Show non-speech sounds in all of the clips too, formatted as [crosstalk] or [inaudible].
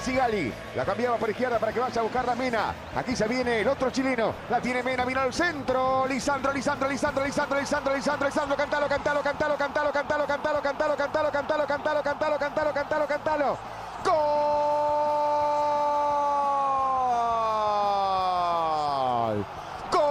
Sigali. La cambiaba por izquierda para que vaya a buscar la Mena. Aquí se viene el otro chileno. La tiene Mena, vino al centro. Lisandro, Lisandro, Lisandro, Lisandro, Lisandro, Lisandro, Lisandro. Cantalo, cantalo, cantalo, cantalo, cantalo, cantalo, cantalo, cantalo, cantalo, cantalo, cantalo, cantalo, cantalo, cantalo. ¡Gol! ¡Gol!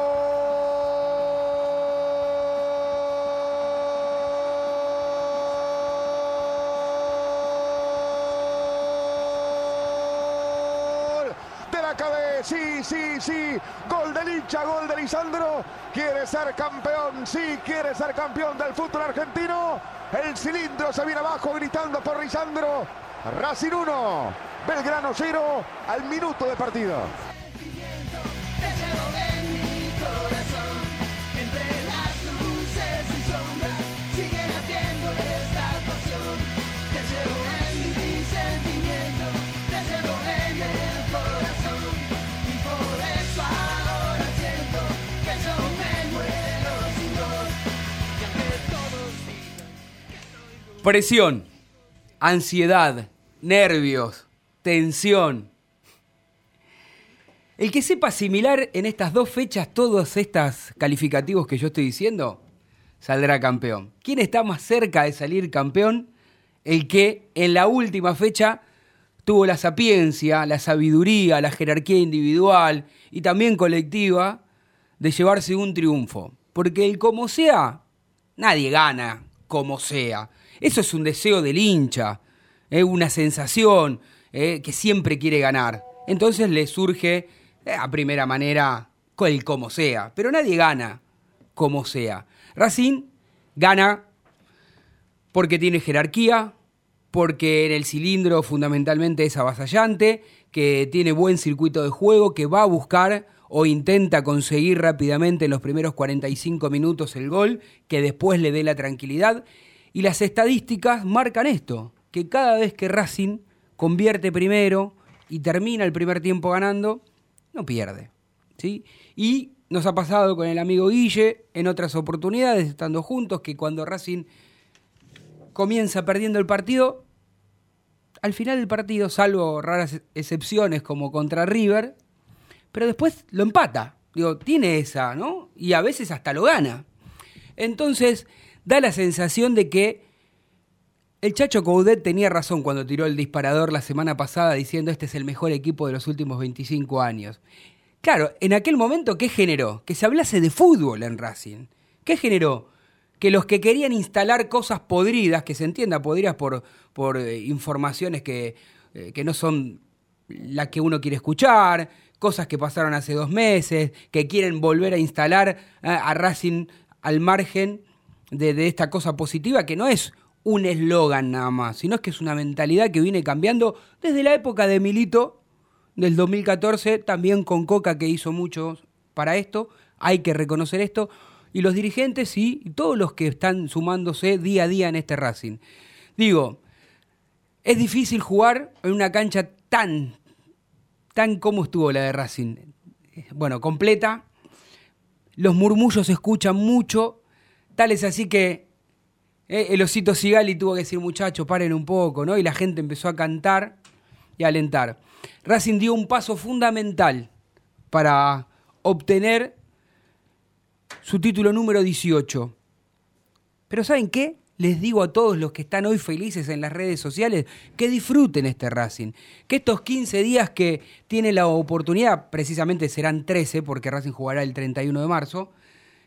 De la cabeza, sí, sí. Gol de Licha, gol de Lisandro. Quiere ser campeón, sí, quiere ser campeón del fútbol argentino. El cilindro se viene abajo gritando por Lisandro. Racing 1, Belgrano 0 al minuto de partido. Presión, ansiedad, nervios, tensión. El que sepa asimilar en estas dos fechas todos estos calificativos que yo estoy diciendo, saldrá campeón. ¿Quién está más cerca de salir campeón? El que en la última fecha tuvo la sapiencia, la sabiduría, la jerarquía individual y también colectiva de llevarse un triunfo. Porque el como sea, nadie gana como sea. Eso es un deseo del hincha, es una sensación eh, que siempre quiere ganar. Entonces le surge eh, a primera manera el como sea, pero nadie gana como sea. Racing gana porque tiene jerarquía, porque en el cilindro fundamentalmente es avasallante, que tiene buen circuito de juego, que va a buscar o intenta conseguir rápidamente en los primeros 45 minutos el gol, que después le dé la tranquilidad. Y las estadísticas marcan esto, que cada vez que Racing convierte primero y termina el primer tiempo ganando, no pierde. ¿sí? Y nos ha pasado con el amigo Guille en otras oportunidades, estando juntos, que cuando Racing comienza perdiendo el partido, al final del partido, salvo raras excepciones como contra River, pero después lo empata. Digo, tiene esa, ¿no? Y a veces hasta lo gana. Entonces, da la sensación de que el Chacho Coudet tenía razón cuando tiró el disparador la semana pasada diciendo este es el mejor equipo de los últimos 25 años. Claro, en aquel momento, ¿qué generó? Que se hablase de fútbol en Racing. ¿Qué generó? Que los que querían instalar cosas podridas, que se entienda podridas por, por eh, informaciones que, eh, que no son las que uno quiere escuchar, cosas que pasaron hace dos meses, que quieren volver a instalar a Racing al margen de, esta cosa positiva, que no es un eslogan nada más, sino es que es una mentalidad que viene cambiando desde la época de Milito, del 2014, también con Coca que hizo mucho para esto, hay que reconocer esto, y los dirigentes y todos los que están sumándose día a día en este Racing. Digo, es difícil jugar en una cancha tan, tan como estuvo la de Racing. Bueno, completa, los murmullos se escuchan mucho, es así que eh, el osito Sigali tuvo que decir, muchachos, paren un poco, ¿no? Y la gente empezó a cantar y a alentar. Racing dio un paso fundamental para obtener su título número 18. Pero ¿saben qué? les digo a todos los que están hoy felices en las redes sociales que disfruten este Racing. Que estos 15 días que tiene la oportunidad, precisamente serán 13 porque Racing jugará el 31 de marzo,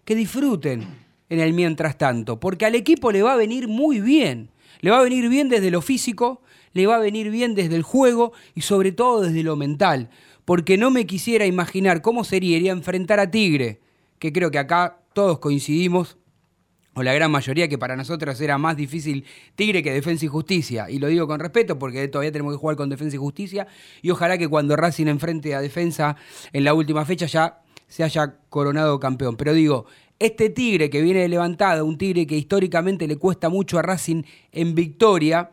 que disfruten en el mientras tanto, porque al equipo le va a venir muy bien. Le va a venir bien desde lo físico, le va a venir bien desde el juego y sobre todo desde lo mental, porque no me quisiera imaginar cómo sería enfrentar a Tigre, que creo que acá todos coincidimos o la gran mayoría, que para nosotros era más difícil Tigre que Defensa y Justicia. Y lo digo con respeto porque todavía tenemos que jugar con Defensa y Justicia. Y ojalá que cuando Racing enfrente a Defensa en la última fecha ya se haya coronado campeón. Pero digo, este Tigre que viene levantado, un Tigre que históricamente le cuesta mucho a Racing en victoria,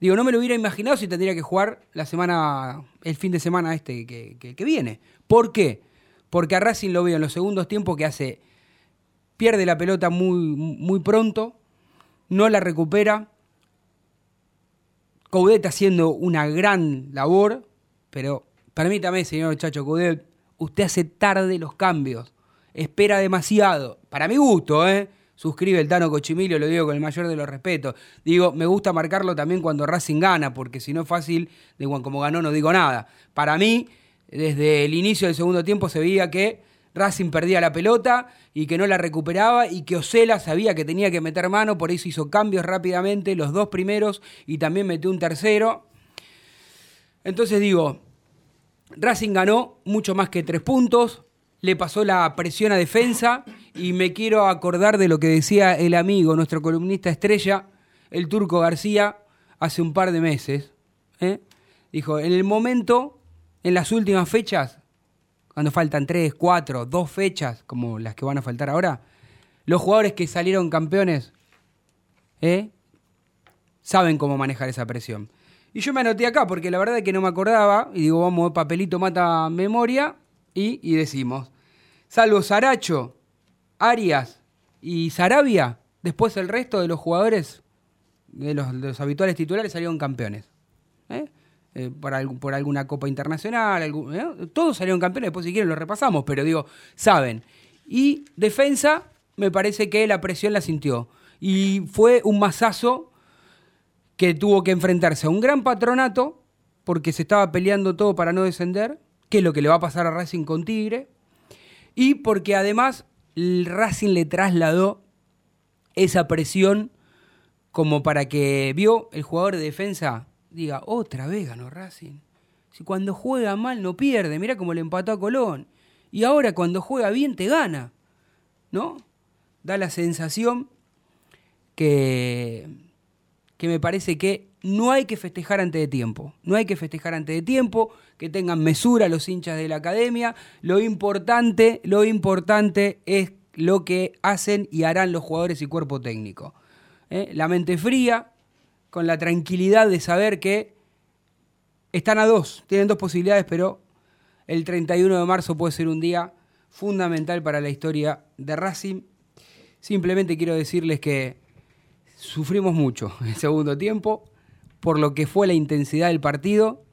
digo, no me lo hubiera imaginado si tendría que jugar la semana, el fin de semana este que, que viene. ¿Por qué? Porque a Racing lo veo en los segundos tiempos que hace pierde la pelota muy, muy pronto, no la recupera. Coudet haciendo una gran labor, pero permítame, señor Chacho Coudet, usted hace tarde los cambios, espera demasiado, para mi gusto, ¿eh? Suscribe el Tano Cochimilio, lo digo con el mayor de los respetos. Digo, me gusta marcarlo también cuando Racing gana, porque si no es fácil, digo, como ganó no digo nada. Para mí, desde el inicio del segundo tiempo se veía que Racing perdía la pelota y que no la recuperaba y que Osela sabía que tenía que meter mano, por eso hizo cambios rápidamente, los dos primeros y también metió un tercero. Entonces digo, Racing ganó mucho más que tres puntos, le pasó la presión a defensa y me quiero acordar de lo que decía el amigo, nuestro columnista estrella, el turco García, hace un par de meses. ¿eh? Dijo, en el momento, en las últimas fechas, cuando faltan tres, cuatro, dos fechas, como las que van a faltar ahora, los jugadores que salieron campeones ¿eh? saben cómo manejar esa presión. Y yo me anoté acá porque la verdad es que no me acordaba, y digo, vamos, papelito mata memoria, y, decimos, salvo Saracho, Arias y Sarabia, después el resto de los jugadores, de los, habituales titulares, salieron campeones. ¿eh? Eh, por, por, alguna copa internacional, ¿eh? todos salieron campeones, después si quieren lo repasamos, pero digo, saben. Y defensa, me parece que la presión la sintió. Y fue un masazo que tuvo que enfrentarse a un gran patronato, porque se estaba peleando todo para no descender, que es lo que le va a pasar a Racing con Tigre, y porque además Racing le trasladó esa presión como para que vio el jugador de defensa diga, otra vez ganó Racing. Si cuando juega mal no pierde, mira cómo le empató a Colón. Y ahora cuando juega bien te gana. ¿No? Da la sensación que, que me parece que no hay que festejar antes de tiempo. No hay que festejar antes de tiempo, que tengan mesura los hinchas de la academia. Lo importante, lo importante es lo que hacen y harán los jugadores y cuerpo técnico. ¿Eh? La mente fría, con la tranquilidad de saber que están a dos, tienen dos posibilidades, pero el 31 de marzo puede ser un día fundamental para la historia de Racing. Simplemente quiero decirles que sufrimos mucho el segundo tiempo por lo que fue la intensidad del partido,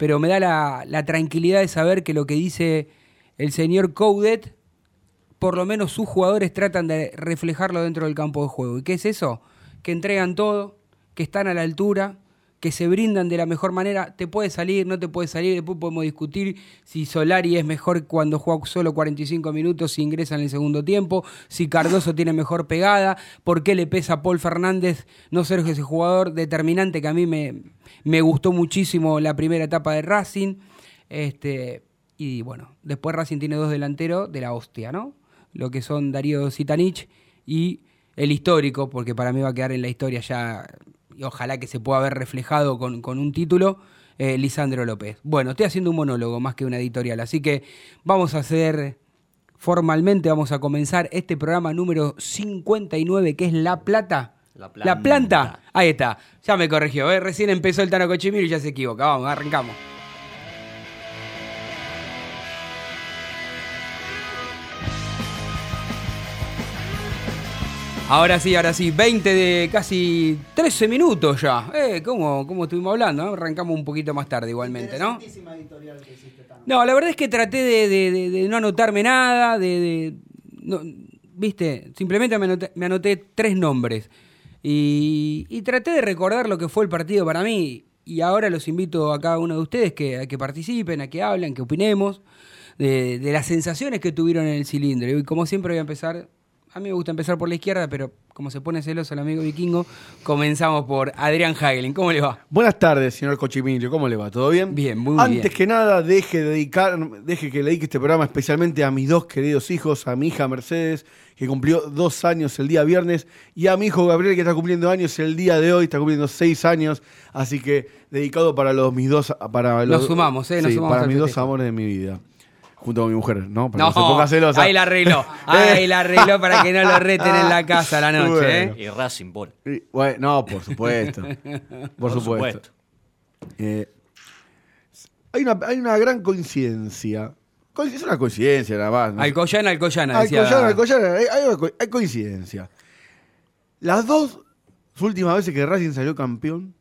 pero me da la, tranquilidad de saber que lo que dice el señor Coudet, por lo menos sus jugadores tratan de reflejarlo dentro del campo de juego. ¿Y qué es eso? Que entregan todo, que están a la altura, que se brindan de la mejor manera. Te puede salir, no te puede salir. Después podemos discutir si Solari es mejor cuando juega solo 45 minutos, si ingresa en el segundo tiempo, si Cardoso tiene mejor pegada, por qué le pesa a Paul Fernández no ser ese jugador determinante que a mí me, me gustó muchísimo la primera etapa de Racing. Este, y bueno, después Racing tiene dos delanteros de la hostia, ¿no? Lo que son Darío Zitanich y el histórico, porque para mí va a quedar en la historia ya y ojalá que se pueda ver reflejado con, un título, eh, Lisandro López. Bueno, estoy haciendo un monólogo más que una editorial, así que vamos a hacer formalmente, vamos a comenzar este programa número 59, que es La Plata. La planta. Ahí está, ya me corrigió, ¿eh? recién empezó el Tano Cochimiro y ya se equivoca. Vamos, arrancamos. Ahora sí, ahora sí, 20 de casi 13 minutos ya. Eh, ¿cómo, ¿Cómo estuvimos hablando? Arrancamos un poquito más tarde igualmente, ¿no? Editorial que hiciste, no, la verdad es que traté de, no anotarme nada, de... ¿Viste? Simplemente me anoté, tres nombres. Y, y traté de recordar lo que fue el partido para mí. Y ahora los invito a cada uno de ustedes que, a que participen, a que hablen, que opinemos de, de las sensaciones que tuvieron en el cilindro. Y como siempre voy a empezar, a mí me gusta empezar por la izquierda, pero como se pone celoso el amigo vikingo, comenzamos por Adrián Hagelin. ¿Cómo le va? Buenas tardes, señor Cochimilio. ¿Cómo le va? ¿Todo bien? Bien, muy Antes bien. que nada, deje, de dedicar, deje que le dedique este programa especialmente a mis dos queridos hijos, a mi hija Mercedes, que cumplió dos años el día viernes, y a mi hijo Gabriel, que está cumpliendo años el día de hoy, está cumpliendo seis años. Así que dedicado para los mis dos. Para los, Nos sumamos, ¿eh? Nos sí, sumamos para mis dos amores de mi vida. Junto con mi mujer, ¿no? Para No, que no se ponga celosa. ahí la arregló. [laughs] Ahí la arregló para que no lo reten en la [laughs] casa a la noche, Bueno. ¿eh? Y Racing Ball. Y, bueno, no, por supuesto. [laughs] por, supuesto. Eh, hay, una, hay una gran coincidencia. Co- Es una coincidencia nada más. ¿no? Alcoyana, Alcoyana, decía. Alcoyana, Alcoyana, hay, hay co- hay coincidencia. Las dos últimas veces que Racing salió campeón,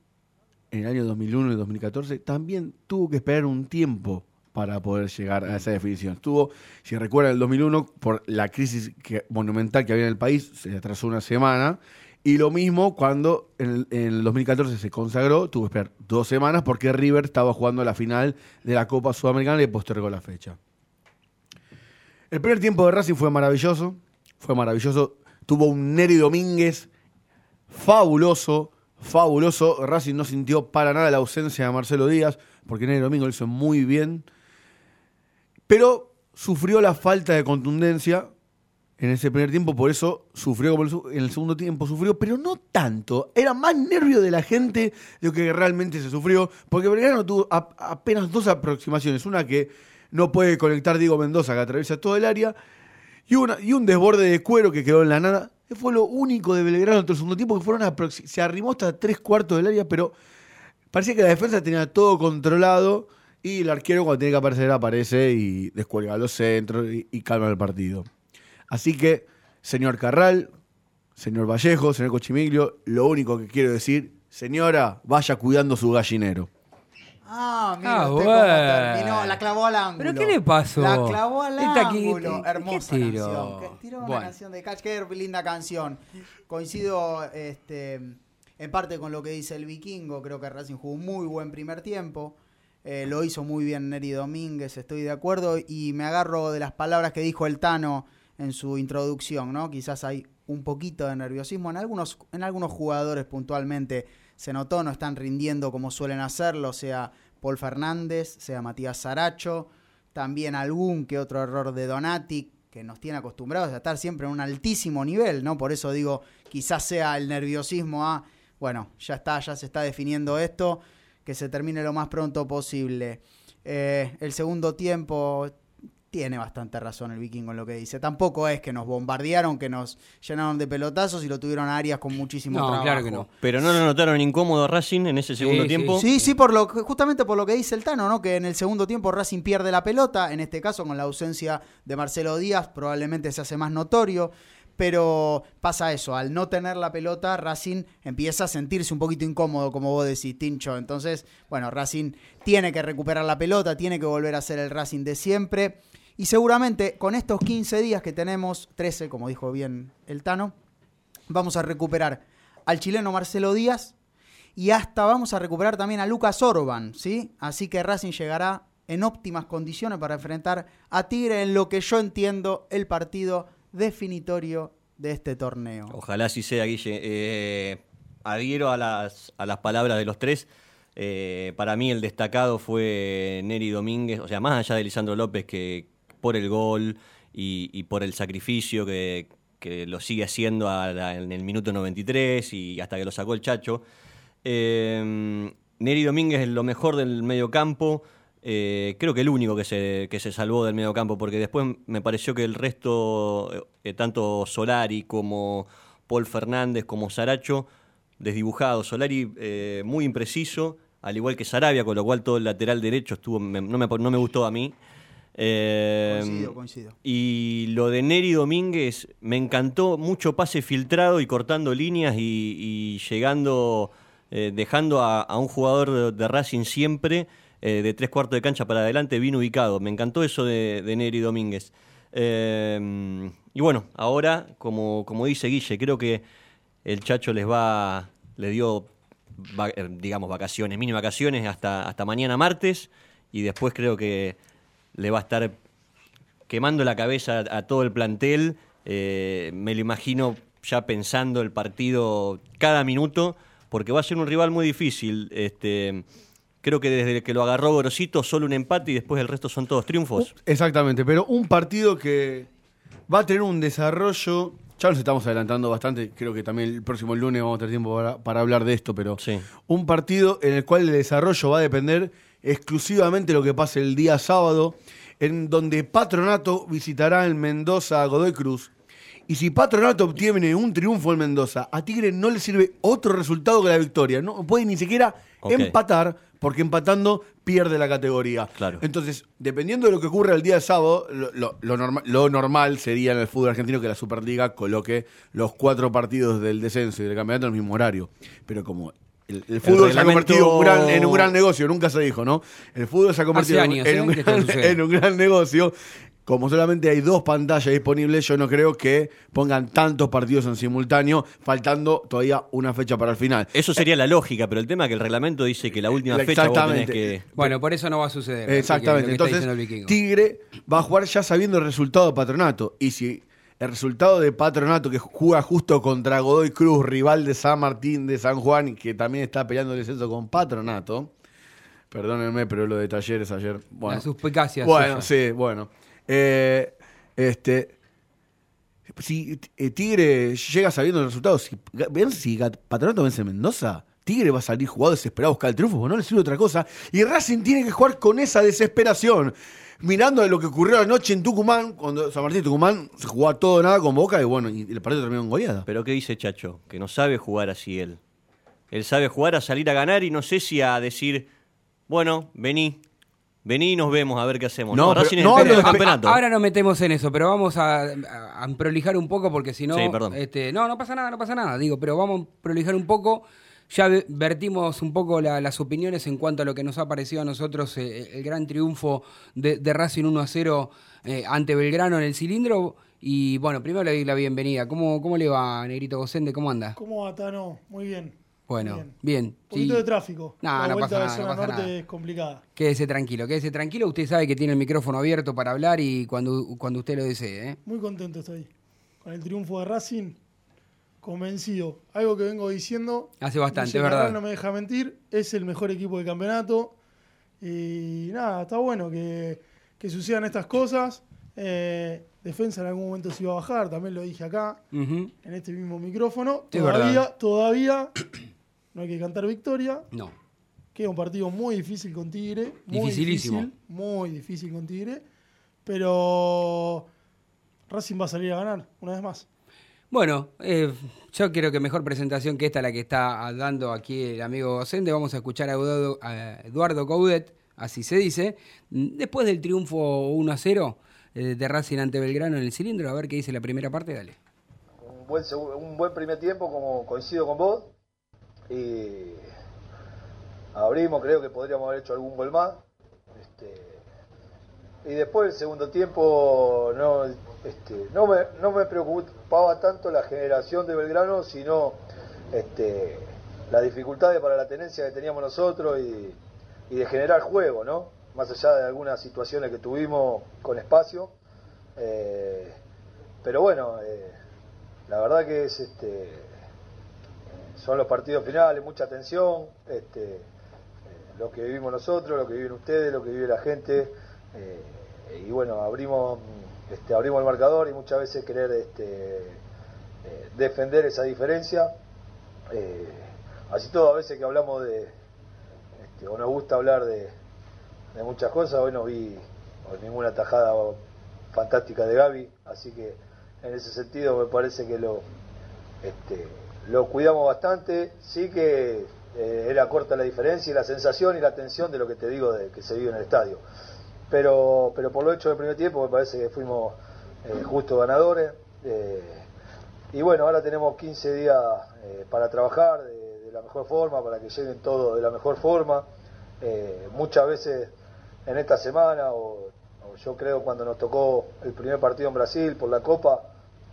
en el año 2001 y 2014, también tuvo que esperar un tiempo para poder llegar a esa definición. Estuvo, si recuerdan, el 2001, por la crisis monumental que había en el país, se atrasó una semana. Y lo mismo cuando en el, en el 2014 se consagró, tuvo que esperar dos semanas porque River estaba jugando la final de la Copa Sudamericana y postergó la fecha. El primer tiempo de Racing fue maravilloso, fue maravilloso. Tuvo un Neri Domínguez fabuloso, fabuloso. Racing no sintió para nada la ausencia de Marcelo Díaz, porque Neri Domínguez lo hizo muy bien. Pero sufrió la falta de contundencia en ese primer tiempo, por eso sufrió como en el segundo tiempo, sufrió, pero no tanto. Era más nervio de la gente de lo que realmente se sufrió, porque Belgrano tuvo apenas dos aproximaciones. Una que no puede conectar Diego Mendoza, que atraviesa todo el área, y, una, y un desborde de cuero que quedó en la nada. Fue lo único de Belgrano en el segundo tiempo, que fueron se arrimó hasta tres cuartos del área, pero parecía que la defensa tenía todo controlado y el arquero cuando tiene que aparecer aparece y descuelga los centros y, y calma el partido. Así que, señor Carral, señor Vallejo, señor Cochimiglio, lo único que quiero decir, señora, vaya cuidando su gallinero. Ah, mira Ah, usted bueno. cómo terminó. La clavó al ángulo. ¿Pero qué le pasó? La clavó al Esta aquí- ángulo. ¿qué Hermosa tiró? canción. Que tiró una Bueno. canción de Catch. Qué linda canción. Coincido este, en parte con lo que dice el vikingo. Creo que Racing jugó un muy buen primer tiempo. Eh, lo hizo muy bien Neri Domínguez, estoy de acuerdo. Y me agarro de las palabras que dijo el Tano en su introducción, ¿no? Quizás hay un poquito de nerviosismo en algunos, en algunos jugadores puntualmente. Se notó, no están rindiendo como suelen hacerlo, sea Paul Fernández, sea Matías Saracho, también algún que otro error de Donati, que nos tiene acostumbrados a estar siempre en un altísimo nivel, ¿no? Por eso digo, quizás sea el nerviosismo a, bueno, ya está, ya se está definiendo esto, que se termine lo más pronto posible. Eh, el segundo tiempo tiene bastante razón el vikingo en lo que dice. Tampoco es que nos bombardearon, que nos llenaron de pelotazos y lo tuvieron a Arias con muchísimo No, trabajo. claro que no. Pero no lo notaron incómodo a Racing en ese segundo sí, tiempo. Sí, sí, por lo que- justamente por lo que dice el Tano, ¿no? Que en el segundo tiempo Racing pierde la pelota, en este caso con la ausencia de Marcelo Díaz, probablemente se hace más notorio. Pero pasa eso, al no tener la pelota, Racing empieza a sentirse un poquito incómodo, como vos decís, Tincho. Entonces, bueno, Racing tiene que recuperar la pelota, tiene que volver a ser el Racing de siempre. Y seguramente con estos 15 días que tenemos, 13, como dijo bien el Tano, vamos a recuperar al chileno Marcelo Díaz y hasta vamos a recuperar también a Lucas Orban, ¿sí? Así que Racing llegará en óptimas condiciones para enfrentar a Tigre en lo que yo entiendo el partido definitorio de este torneo. Ojalá así sea, Guille. Eh, adhiero a las, a las palabras de los tres. Eh, para mí el destacado fue Neri Domínguez, o sea, más allá de Lisandro López, que por el gol y, por el sacrificio que, que lo sigue haciendo en el minuto 93 y hasta que lo sacó el Chacho. Eh, Neri Domínguez es lo mejor del medio campo. Eh, creo que el único que se, que se salvó del medio campo, porque después me pareció que el resto, eh, tanto Solari como Paul Fernández como Saracho, desdibujados. Solari eh, muy impreciso, al igual que Sarabia, con lo cual todo el lateral derecho estuvo me- no, me, no me gustó a mí. Coincido, coincido. y lo de Neri Domínguez me encantó, mucho pase filtrado y cortando líneas y, y llegando, dejando a, a un jugador de, de Racing siempre eh, de tres cuartos de cancha para adelante bien ubicado. Me encantó eso de, de Neri Domínguez. Eh, y bueno, ahora, como, como dice Guille, creo que el Chacho les va, le dio, va- eh, digamos, vacaciones, mini vacaciones hasta, hasta mañana martes y después creo que le va a estar quemando la cabeza a, a todo el plantel. Eh, me lo imagino ya pensando el partido cada minuto, porque va a ser un rival muy difícil. Este, creo que desde que lo agarró Gorosito, solo un empate y después el resto son todos triunfos. Exactamente, pero un partido que va a tener un desarrollo. Ya nos estamos adelantando bastante, creo que también el próximo lunes vamos a tener tiempo para, para hablar de esto, pero Sí. un partido en el cual el desarrollo va a depender exclusivamente de lo que pase el día sábado, en donde Patronato visitará en Mendoza a Godoy Cruz. Y si Patronato obtiene un triunfo en Mendoza, a Tigre no le sirve otro resultado que la victoria. No puede ni siquiera empatar, porque empatando pierde la categoría. Claro. Entonces, dependiendo de lo que ocurra el día de sábado, lo, lo- lo norma- lo normal sería en el fútbol argentino que la Superliga coloque los cuatro partidos del descenso y del campeonato en el mismo horario. Pero como el, el fútbol se ha convertido en un, gran, en un gran negocio, nunca se dijo, ¿no? El fútbol se ha convertido en- años, en, ¿eh? un gran, [laughs] en un gran negocio. Como solamente hay dos pantallas disponibles, yo no creo que pongan tantos partidos en simultáneo, faltando todavía una fecha para el final. Eso sería la lógica, pero el tema es que el reglamento dice que la última fecha vos tenés exactamente. que... Bueno, por eso no va a suceder. que Exactamente. Entonces. Tigre va a jugar ya sabiendo el resultado de Patronato. Y si el resultado de Patronato, que juega justo contra Godoy Cruz, rival de San Martín de San Juan, que también está peleando el descenso con Patronato. Perdónenme, pero lo de talleres ayer. Bueno, Las suspicacias Bueno, sí, bueno. Eh, este. Si eh, Tigre llega sabiendo el resultado, si, ven si Patronato vence Mendoza, Tigre va a salir jugado desesperado a buscar el triunfo, porque no le sirve otra cosa. Y Racing tiene que jugar con esa desesperación. Mirando lo que ocurrió anoche en Tucumán, cuando San Martín y Tucumán se jugó a todo o nada con Boca y bueno, y el partido terminó en goleada. Pero ¿qué dice Chacho? Que no sabe jugar así él. Él sabe jugar a salir a ganar y no sé si a decir, bueno, vení, vení y nos vemos a ver qué hacemos. No, pero- no campeonato. Ahora nos metemos en eso, pero vamos a, a- a prolijar un poco porque si no. Sí, perdón. Este, no, no pasa nada, no pasa nada. Digo, pero vamos a prolijar un poco. Ya ve- vertimos un poco la- las opiniones en cuanto a lo que nos ha parecido a nosotros eh, el gran triunfo de, de Racing 1 a 0 eh, ante Belgrano en el cilindro. Y bueno, primero le doy la bienvenida. ¿Cómo, cómo le va, Negrito Gocende? ¿Cómo anda? ¿Cómo va, Tano? Muy bien. Bueno, bien. bien. Un poquito sí. de tráfico. No, la no vuelta pasa de nada, no zona pasa norte nada. es complicada. Quédese tranquilo, quédese tranquilo. Usted sabe que tiene el micrófono abierto para hablar y cuando, cuando usted lo desee. ¿eh? Muy contento estoy. Con el triunfo de Racing, convencido. Algo que vengo diciendo. Hace bastante, es verdad. No me deja mentir. Es el mejor equipo del campeonato. Y nada, está bueno que, que sucedan estas cosas. Eh, defensa en algún momento se iba a bajar, también lo dije acá, en este mismo micrófono. Es Todavía, verdad. todavía [clears throat] no hay que cantar victoria. No. Queda un partido muy difícil con Tigre. Muy Dificilísimo. Difícil, muy difícil con Tigre. Pero Racing va a salir a ganar, una vez más. Bueno, eh, yo creo que mejor presentación que esta la que está dando aquí el amigo Gocende. Vamos a escuchar a Eduardo, a Coudet, así se dice, después del triunfo 1 a 0 eh, de Racing ante Belgrano en el cilindro. A ver qué dice la primera parte, dale. un buen, primer tiempo, como coincido con vos. Y abrimos, creo que podríamos haber hecho algún gol más. Este, y después el segundo tiempo no, este, no, me, no me preocupaba tanto la generación de Belgrano, sino este, las dificultades para la tenencia que teníamos nosotros y, y de generar juego, ¿no? Más allá de algunas situaciones que tuvimos con espacio. Eh, pero bueno, eh, la verdad que es este son los partidos finales, mucha tensión, este, eh, lo que vivimos nosotros, lo que viven ustedes, lo que vive la gente, y bueno, abrimos este, abrimos el marcador y muchas veces querer este, eh, defender esa diferencia. Eh, así todo, a veces que hablamos de, este, o nos gusta hablar de, muchas cosas, hoy no vi ninguna tajada fantástica de Gaby, así que en ese sentido me parece que lo, lo cuidamos bastante, sí que eh, era corta la diferencia y la sensación y la tensión de lo que te digo de que se vive en el estadio. Pero, pero por lo hecho del primer tiempo me parece que fuimos eh, justos ganadores. eh, y bueno, ahora tenemos 15 días eh, para trabajar de, la mejor forma, para que lleguen todo de la mejor forma. Eh, muchas veces en esta semana, o, yo creo cuando nos tocó el primer partido en Brasil por la Copa,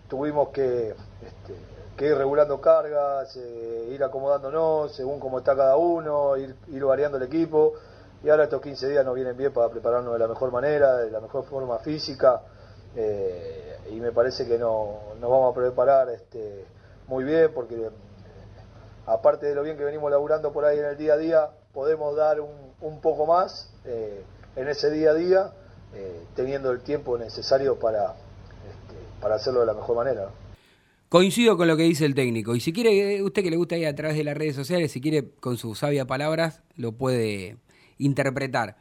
tuvimos que este, ir regulando cargas, ir acomodándonos según cómo está cada uno, ir variando el equipo. Y ahora estos 15 días nos vienen bien para prepararnos de la mejor manera, de la mejor forma física. eh, y me parece que no, nos vamos a preparar este, muy bien porque eh, aparte de lo bien que venimos laburando por ahí en el día a día, podemos dar un, un poco más eh, en ese día a día, teniendo el tiempo necesario para, este, para hacerlo de la mejor manera. Coincido con lo que dice el técnico. Y si quiere, usted que le gusta ir a través de las redes sociales, si quiere con sus sabias palabras, lo puede interpretar.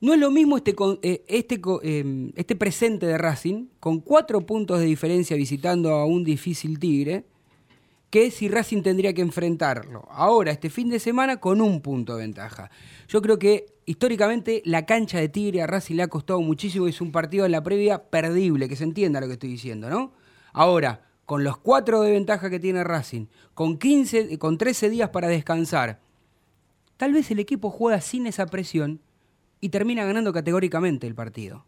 No es lo mismo este, eh, este, eh, este presente de Racing, con cuatro puntos de diferencia visitando a un difícil Tigre, que si Racing tendría que enfrentarlo ahora, este fin de semana, con un punto de ventaja. Yo creo que históricamente la cancha de Tigre a Racing le ha costado muchísimo, es un partido en la previa perdible, que se entienda lo que estoy diciendo, ¿no? Ahora, con los cuatro de ventaja que tiene Racing, con, 15, con 13 días para descansar, tal vez el equipo juega sin esa presión y termina ganando categóricamente el partido.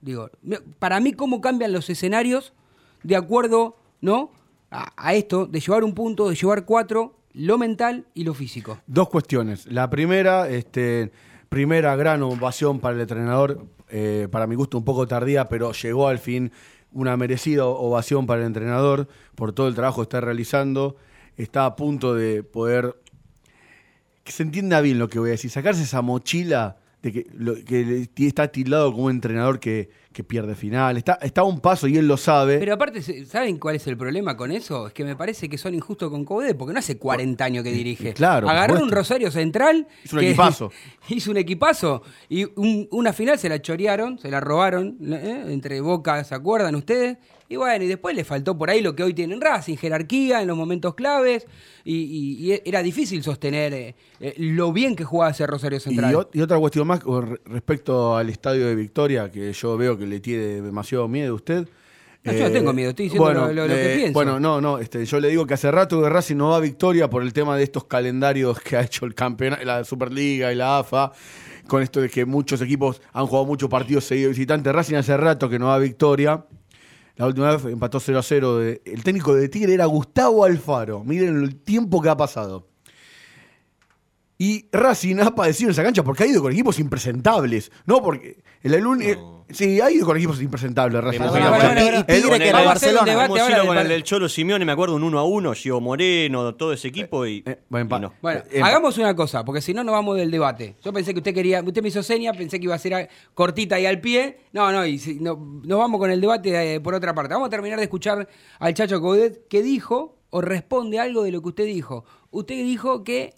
Digo, para mí cómo cambian los escenarios de acuerdo, ¿no? A, a esto de llevar un punto, de llevar cuatro, lo mental y lo físico. Dos cuestiones. La primera, este, primera gran ovación para el entrenador, eh, para mi gusto un poco tardía, pero llegó al fin una merecida ovación para el entrenador por todo el trabajo que está realizando. Está a punto de poder, que se entienda bien lo que voy a decir, sacarse esa mochila de que, lo- que le- está tildado como un entrenador que, que pierde final. Está, está a un paso y él lo sabe. Pero aparte, ¿saben cuál es el problema con eso? Es que me parece que son injustos con Coudet, porque no hace 40 años que dirige. claro, Agarró un. Rosario Central. Hizo un que- equipazo. [laughs] hizo un equipazo. Y un- una final se la chorearon, se la robaron ¿eh? entre Boca, ¿se acuerdan ustedes? Y bueno, y después le faltó por ahí lo que hoy tienen Racing, jerarquía en los momentos claves. Y, y- y era difícil sostener eh, eh, lo bien que jugaba ese Rosario Central. Y, ot- y otra cuestión más respecto al estadio de Victoria, que yo veo que le tiene demasiado miedo a usted. No, yo no tengo miedo, estoy diciendo lo- lo- lo que pienso. Bueno, no, no, este, yo le digo que hace rato que Racing no va a Victoria por el tema de estos calendarios que ha hecho el campeonato, la Superliga y la AFA, con esto de que muchos equipos han jugado muchos partidos seguidos visitantes. Racing hace rato que no va a Victoria. La última vez empató 0 a 0. de- el técnico de Tigre era Gustavo Alfaro. Miren el tiempo que ha pasado. Y Racing ha padecido en esa cancha porque ha ido con equipos impresentables. No porque. El, el sí, ha ido con equipos impresentables Racing. Con cancha. el- Y Tigre que el- era un Barcelona. Hemos ido con el del Cholo Simeone, me acuerdo un 1 a 1, Gio Moreno, todo ese equipo y, Eh, bueno, y no. Bueno, Eh, hagamos una cosa, porque si no nos vamos del debate. Yo pensé que usted quería, usted me hizo seña, pensé que iba a ser a- cortita y al pie. No, no, y si, no, nos vamos con el debate eh, por otra parte. Vamos a terminar de escuchar al Chacho Coudet que dijo o responde algo de lo que usted dijo. Usted dijo que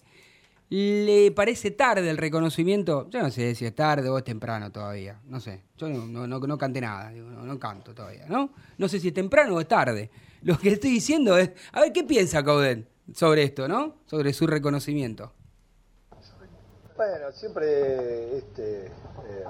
le parece tarde el reconocimiento. Yo no sé si es tarde o es temprano todavía. No sé. Yo no, no, no, no nada, no, no canto todavía, ¿no? No sé si es temprano o es tarde. Lo que estoy diciendo es, a ver, ¿qué piensa Coudet sobre esto, no? Sobre su reconocimiento. Bueno, siempre este, eh,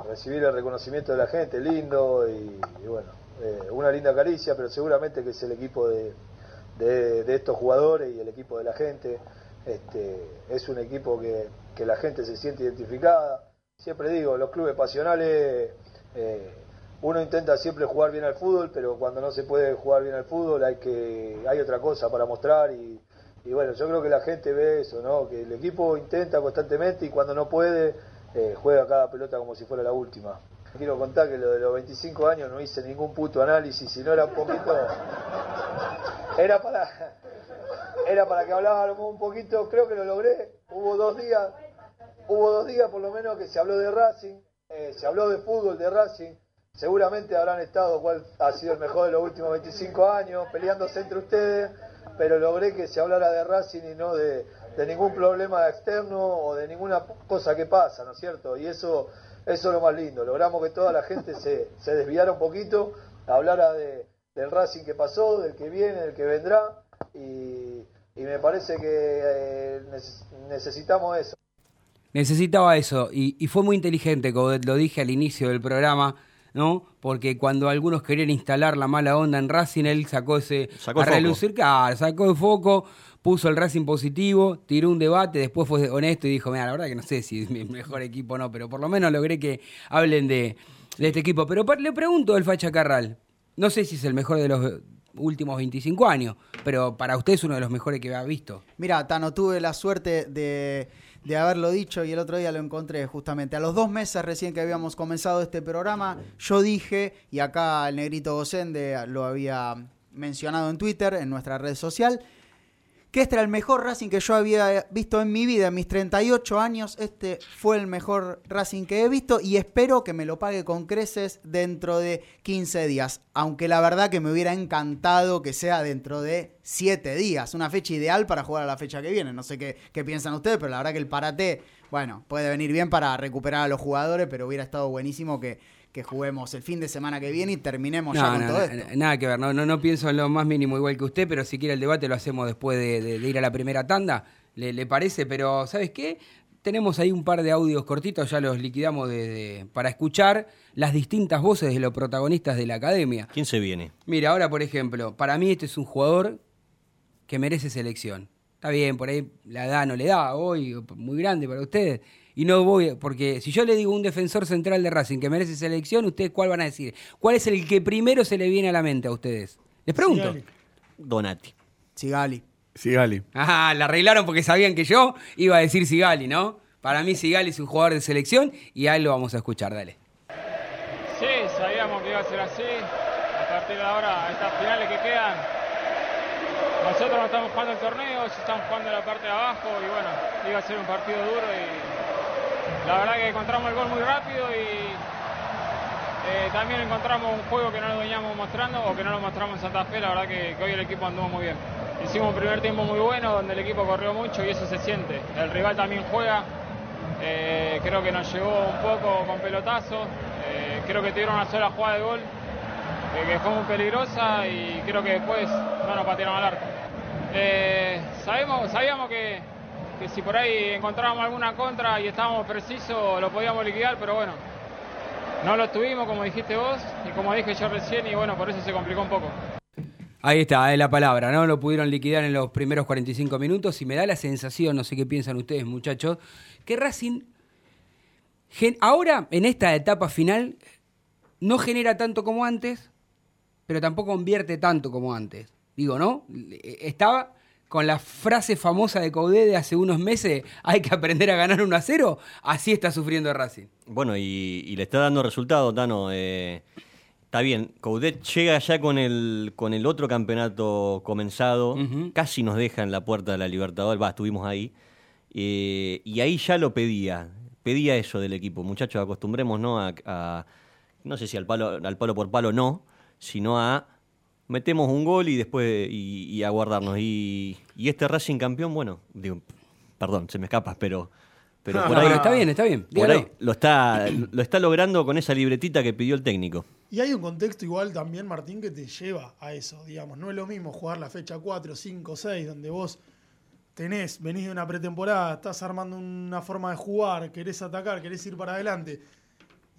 recibir el reconocimiento de la gente, lindo y, bueno, eh, una linda caricia, pero seguramente que es el equipo de- de estos jugadores y el equipo de la gente. Este, es un equipo que, que la gente se siente identificada. Siempre digo, los clubes pasionales, eh, uno intenta siempre jugar bien al fútbol, pero cuando no se puede jugar bien al fútbol hay que hay otra cosa para mostrar y, y bueno, yo creo que la gente ve eso, ¿no? Que el equipo intenta constantemente y cuando no puede, eh, juega cada pelota como si fuera la última. Quiero contar que lo de los 25 años no hice ningún puto análisis, si no era un poquito... [laughs] Era para... Era para que habláramos un poquito, creo que lo logré. Hubo dos días, hubo dos días por lo menos que se habló de Racing, eh, se habló de fútbol de Racing. Seguramente habrán estado cuál ha sido el mejor de los últimos 25 años, peleándose entre ustedes, pero logré que se hablara de Racing y no de, de ningún problema externo o de ninguna cosa que pasa, ¿no es cierto? Y eso, eso es lo más lindo. Logramos que toda la gente se, se desviara un poquito, hablara de, del Racing que pasó, del que viene, del que vendrá, y, y me parece que eh, neces- necesitamos eso. Necesitaba eso y, y fue muy inteligente, como lo dije al inicio del programa, ¿no? Porque cuando algunos querían instalar la mala onda en Racing, él sacó ese Sacó a el foco. relucir, claro, sacó el foco, puso el Racing positivo, tiró un debate, después fue honesto y dijo, mira, la verdad que no sé si es mi mejor equipo o no, pero por lo menos logré que hablen de, de este equipo. Pero le pregunto al Facha Carral, no sé si es el mejor de los últimos 25 años, pero para usted es uno de los mejores que ha visto. Mira, Tano, tuve la suerte de, de haberlo dicho y el otro día lo encontré justamente. A los dos meses recién que habíamos comenzado este programa, yo dije, y acá el negrito Gosende lo había mencionado en Twitter, en nuestra red social, que este era el mejor Racing que yo había visto en mi vida, en mis 38 años. Este fue el mejor Racing que he visto y espero que me lo pague con creces dentro de 15 días. Aunque la verdad que me hubiera encantado que sea dentro de 7 días. Una fecha ideal para jugar a la fecha que viene. No sé qué, piensan ustedes, pero la verdad que el parate, bueno, puede venir bien para recuperar a los jugadores, pero hubiera estado buenísimo que que juguemos el fin de semana que viene y terminemos ya No, con no, todo no, esto. nada que ver, no, no, no pienso en lo más mínimo igual que usted, pero si quiere el debate lo hacemos después de, de- de ir a la primera tanda, ¿le, le parece? Pero, ¿sabes qué? Tenemos ahí un par de audios cortitos, ya los liquidamos de- de- para escuchar las distintas voces de los protagonistas de la academia. ¿Quién se viene? Mira, ahora por ejemplo, para mí este es un jugador que merece selección. Está bien, por ahí la edad no le da hoy, muy grande para ustedes. Y no voy, porque si yo le digo un defensor central de Racing que merece selección, ¿ustedes cuál van a decir? ¿Cuál es el que primero se le viene a la mente a ustedes? Les pregunto. Sigali. Donati. Sigali. Sigali. Ah, la arreglaron porque sabían que yo iba a decir Sigali, ¿no? Para mí Sigali es un jugador de selección y a él lo vamos a escuchar, dale. Sí, sabíamos que iba a ser así. A partir de ahora, estas finales que quedan, nosotros no estamos jugando el torneo, ellos están jugando la parte de abajo y bueno, iba a ser un partido duro y la verdad que encontramos el gol muy rápido y eh, también encontramos un juego que no lo veníamos mostrando o que no lo mostramos en Santa Fe, la verdad que, hoy el equipo anduvo muy bien. Hicimos un primer tiempo muy bueno donde el equipo corrió mucho y eso se siente. El rival también juega, eh, creo que nos llegó un poco con pelotazo. Eh, creo que tuvieron una sola jugada de gol eh, que fue muy peligrosa y creo que después no nos patearon al arco. Sabemos, sabíamos que, que si por ahí encontrábamos alguna contra y estábamos precisos lo podíamos liquidar, pero bueno, no lo tuvimos como dijiste vos y como dije yo recién y bueno, por eso se complicó un poco. Ahí está, es la palabra, ¿no? Lo pudieron liquidar en los primeros 45 minutos y me da la sensación, no sé qué piensan ustedes, muchachos, que Racing ahora, en esta etapa final, no genera tanto como antes, pero tampoco convierte tanto como antes. Digo, ¿no? Estaba con la frase famosa de Coudet de hace unos meses, hay que aprender a ganar 1 a 0, así está sufriendo Racing. Bueno, y, y le está dando resultado, Tano. eh, está bien, Coudet llega ya con el, con el otro campeonato comenzado, casi nos deja en la puerta de la Libertadores, va, estuvimos ahí, eh, y ahí ya lo pedía, pedía eso del equipo. Muchachos, acostumbrémonos a, a- no sé si al palo, al palo por palo no, sino a metemos un gol y después y, y a guardarnos. Y, y este Racing campeón, bueno, digo, perdón, se me escapa, pero... [laughs] Por ahí, está bien, está bien, por ahí lo está, lo está logrando con esa libretita que pidió el técnico. Y hay un contexto igual también, Martín, que te lleva a eso, digamos. No es lo mismo jugar la fecha 4, 5, 6, donde vos tenés, venís de una pretemporada, estás armando una forma de jugar, querés atacar, querés ir para adelante.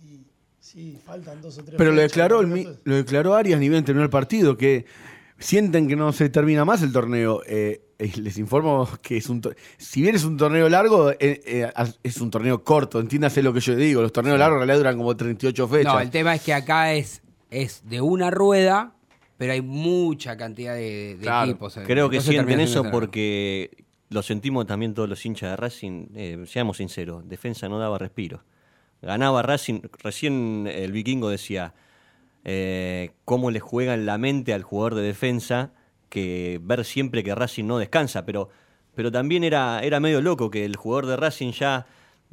Y sí, faltan dos o tres Pero lo declaró, el, lo declaró Arias ni bien terminó el partido, que sienten que no se termina más el torneo. Eh, eh, les informo que es un si bien es un torneo largo, eh, eh, es un torneo corto, entiéndase lo que yo digo. Los torneos largos en realidad duran como 38 fechas. No, el tema es que acá es, es de una rueda, pero hay mucha cantidad de, de Claro, equipos. Creo que sienten eso porque lo sentimos también todos los hinchas de Racing. eh, seamos sinceros, defensa no daba respiro. Ganaba Racing, recién el vikingo decía eh, cómo le juega en la mente al jugador de defensa que ver siempre que Racing no descansa, pero, pero también era, era medio loco que el jugador de Racing ya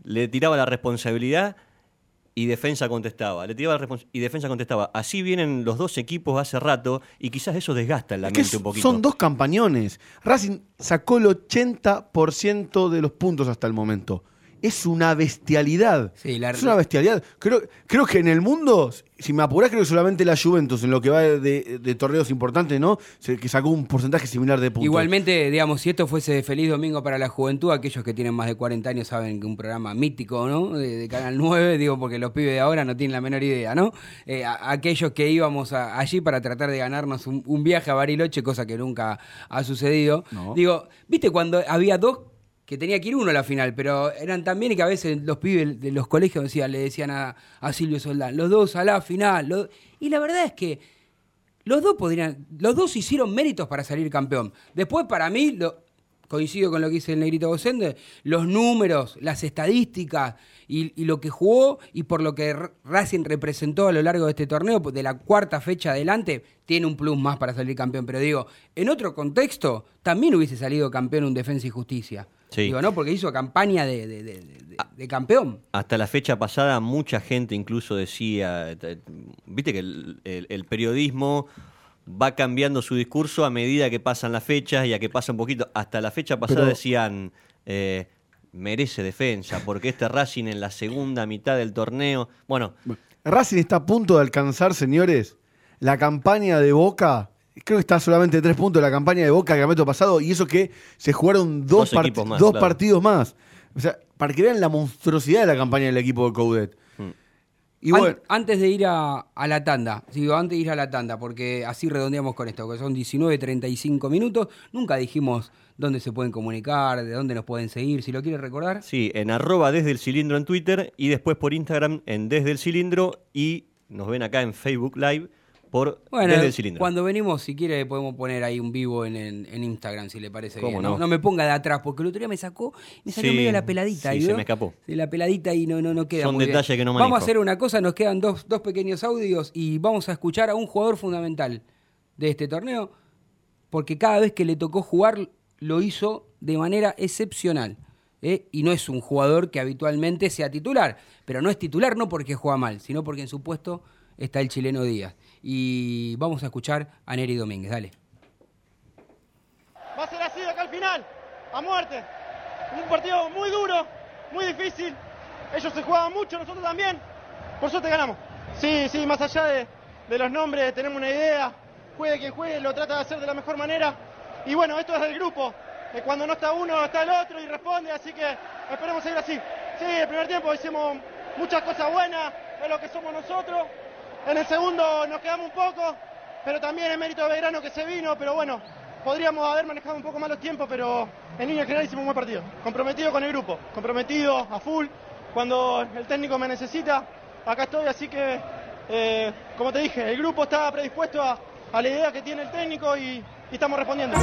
le tiraba la responsabilidad y defensa contestaba, le tiraba y defensa contestaba. Así vienen los dos equipos hace rato y quizás eso desgasta en la Es mente un poquito. son dos campañones. Racing sacó el 80% de los puntos hasta el momento. Es una bestialidad. Sí, la- es una bestialidad. Creo, creo que en el mundo, si me apurás, creo que solamente la Juventus, en lo que va de, de- de torneos importantes, ¿no? Se- que sacó un porcentaje similar de puntos. Igualmente, digamos, si esto fuese Feliz Domingo para la Juventud, aquellos que tienen más de 40 años saben que un programa mítico, ¿no? De, de Canal 9, digo, porque los pibes de ahora no tienen la menor idea, ¿no? Eh, a- aquellos que íbamos a- allí para tratar de ganarnos un, un viaje a Bariloche, cosa que nunca ha sucedido. No. Digo, ¿viste cuando había dos que tenía que ir uno a la final, pero eran también y que a veces los pibes de los colegios decían, le decían a, Silvio Soldán, los dos a la final. Y la verdad es que los dos podrían, los dos hicieron méritos para salir campeón. Después, para mí, lo- coincido con lo que dice el negrito Bocende, los números, las estadísticas y, lo que jugó y por lo que Racing representó a lo largo de este torneo, pues, de la cuarta fecha adelante, tiene un plus más para salir campeón. Pero digo, en otro contexto, también hubiese salido campeón un Defensa y Justicia. Sí. Digo, ¿no? Porque hizo campaña de, de- de- de- de campeón. Hasta la fecha pasada mucha gente incluso decía, eh, viste que el, el- el periodismo va cambiando su discurso a medida que pasan las fechas y a que pasa un poquito. Hasta la fecha pasada Pero- decían, eh, merece defensa, porque este Racing en la segunda mitad del torneo, bueno, Racing está a punto de alcanzar, señores, la campaña de Boca. Creo que está solamente tres puntos de la campaña de Boca que el momento pasado. Y eso que se jugaron dos, Dos part- equipos más, dos claro. partidos más. O sea, para que vean la monstruosidad de la campaña del equipo de Coudet. Mm. Y An- bueno, antes de ir a, a la tanda, digo, antes de ir a la tanda, porque así redondeamos con esto, que son 19.35 minutos, nunca dijimos dónde se pueden comunicar, de dónde nos pueden seguir, si lo quieres recordar. sí, en arroba desde el cilindro en Twitter y después por Instagram en desde el cilindro y nos ven acá en Facebook Live por Bueno, desde el cilindro. cuando venimos, si quiere, podemos poner ahí un vivo en, en- en Instagram, si le parece ¿Cómo bien. no? No? me ponga de atrás, porque el otro día me sacó, me salió Sí, medio la peladita. sí, ¿y se veo? me escapó. La peladita y no, no, no queda Son muy bien. detalles que no Vamos a manejo. hacer una cosa, nos quedan dos, dos pequeños audios y vamos a escuchar a un jugador fundamental de este torneo, porque cada vez que le tocó jugar lo hizo de manera excepcional. ¿eh? Y no es un jugador que habitualmente sea titular, pero no es titular no porque juega mal, sino porque en su puesto está el chileno Díaz. Y vamos a escuchar a Neri Domínguez, dale. Va a ser así de acá al final, a muerte. Un partido muy duro, muy difícil. Ellos se jugaban mucho, nosotros también. Por suerte ganamos. Sí, sí, más allá de, de los nombres, tenemos una idea. Juegue quien juegue, lo trata de hacer de la mejor manera. Y bueno, esto es del grupo. Que cuando no está uno, está el otro y responde. Así que esperemos seguir así. Sí, el primer tiempo hicimos muchas cosas buenas, es lo que somos nosotros. En el segundo nos quedamos un poco, pero también es mérito de Belgrano que se vino, pero bueno, podríamos haber manejado un poco más los tiempos, pero en línea general hicimos un buen partido. Comprometido con el grupo, comprometido a full. Cuando el técnico me necesita, acá estoy, así que, eh, como te dije, el grupo está predispuesto a, la idea que tiene el técnico y estamos respondiendo.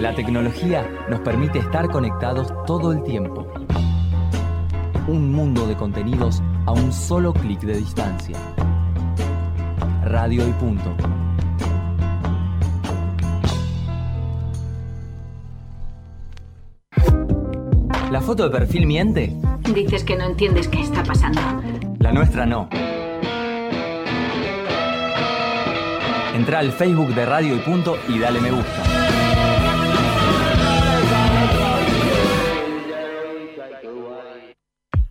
La tecnología nos permite estar conectados todo el tiempo. Un mundo de contenidos a un solo clic de distancia. Radio y punto. ¿La foto de perfil miente? Dices que no entiendes qué está pasando. La nuestra no. Entra al Facebook de Radio y Punto y dale me gusta.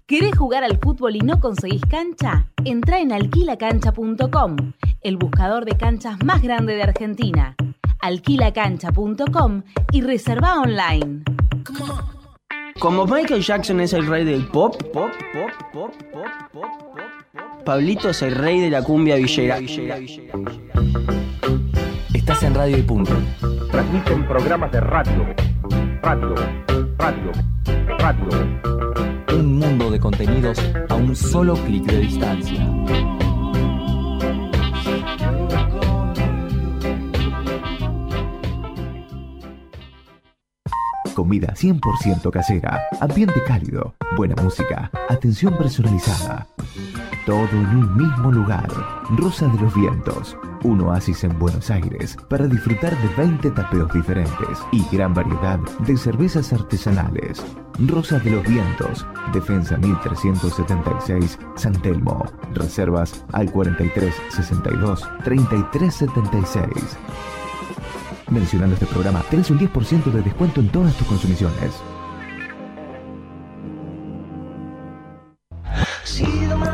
¿Querés jugar al fútbol y no conseguís cancha? Entra en alquilacancha.com, el buscador de canchas más grande de Argentina. Alquilacancha.com y reserva online. Como Michael Jackson es el rey del pop, pop, pop, pop, pop, pop, pop, Pablito es el rey de la cumbia villera. Estás en Radio y Punto. Transmiten programas de radio, radio, radio, radio. Un mundo de contenidos a un solo clic de distancia. Comida 100% casera, ambiente cálido, buena música, atención personalizada. Todo en un mismo lugar. Rosa de los Vientos, un oasis en Buenos Aires para disfrutar de 20 tapeos diferentes y gran variedad de cervezas artesanales. Rosa de los Vientos, Defensa 1376, San Telmo. Reservas al 43 62 33 76. Mencionando este programa, tenés un 10% de descuento en todas tus consumiciones.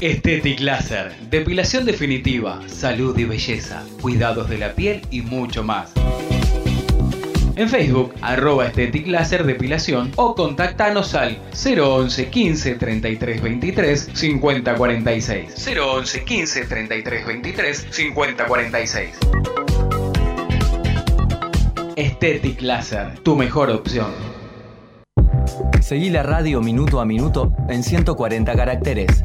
Estetic Laser, depilación definitiva, salud y belleza, cuidados de la piel y mucho más. En Facebook, arroba Estetic Depilación o contactanos al 011 15 33 23 50 46. 011 15 33 23 50 46. Estetic Laser, tu mejor opción. Seguí la radio minuto a minuto en 140 caracteres.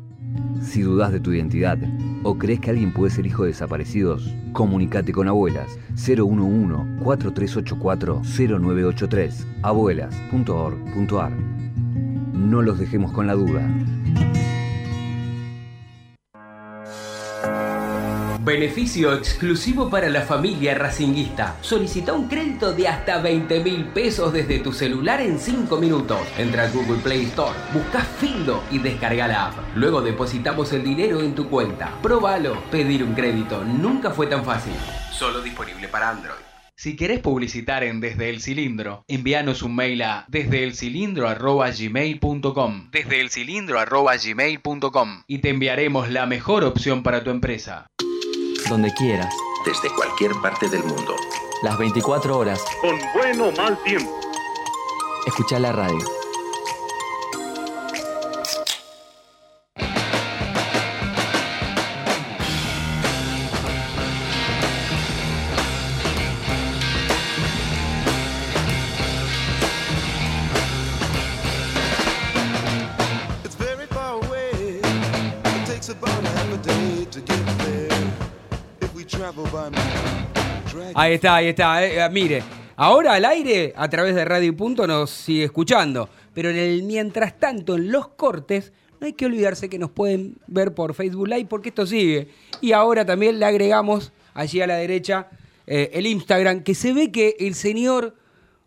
Si dudas de tu identidad o crees que alguien puede ser hijo de desaparecidos, comunícate con Abuelas 011-4384-0983 abuelas.org.ar No los dejemos con la duda. Beneficio exclusivo para la familia racinguista. Solicita un crédito de hasta 20 mil pesos desde tu celular en 5 minutos. Entra a Google Play Store, busca Findo y descarga la app. Luego depositamos el dinero en tu cuenta. Próbalo. Pedir un crédito nunca fue tan fácil. Solo disponible para Android. Si querés publicitar en Desde el Cilindro, envíanos un mail a desdeelcilindro.gmail.com desdeelcilindro.gmail.com y te enviaremos la mejor opción para tu empresa. Donde quieras. Desde cualquier parte del mundo. Las 24 horas. Con buen o mal tiempo. Escucha la radio. Ahí está, ahí está. eh, eh, mire, ahora al aire, a través de Radio Punto, nos sigue escuchando. Pero en el mientras tanto, en los cortes, no hay que olvidarse que nos pueden ver por Facebook Live porque esto sigue. Y ahora también le agregamos allí a la derecha eh, el Instagram, que se ve que el señor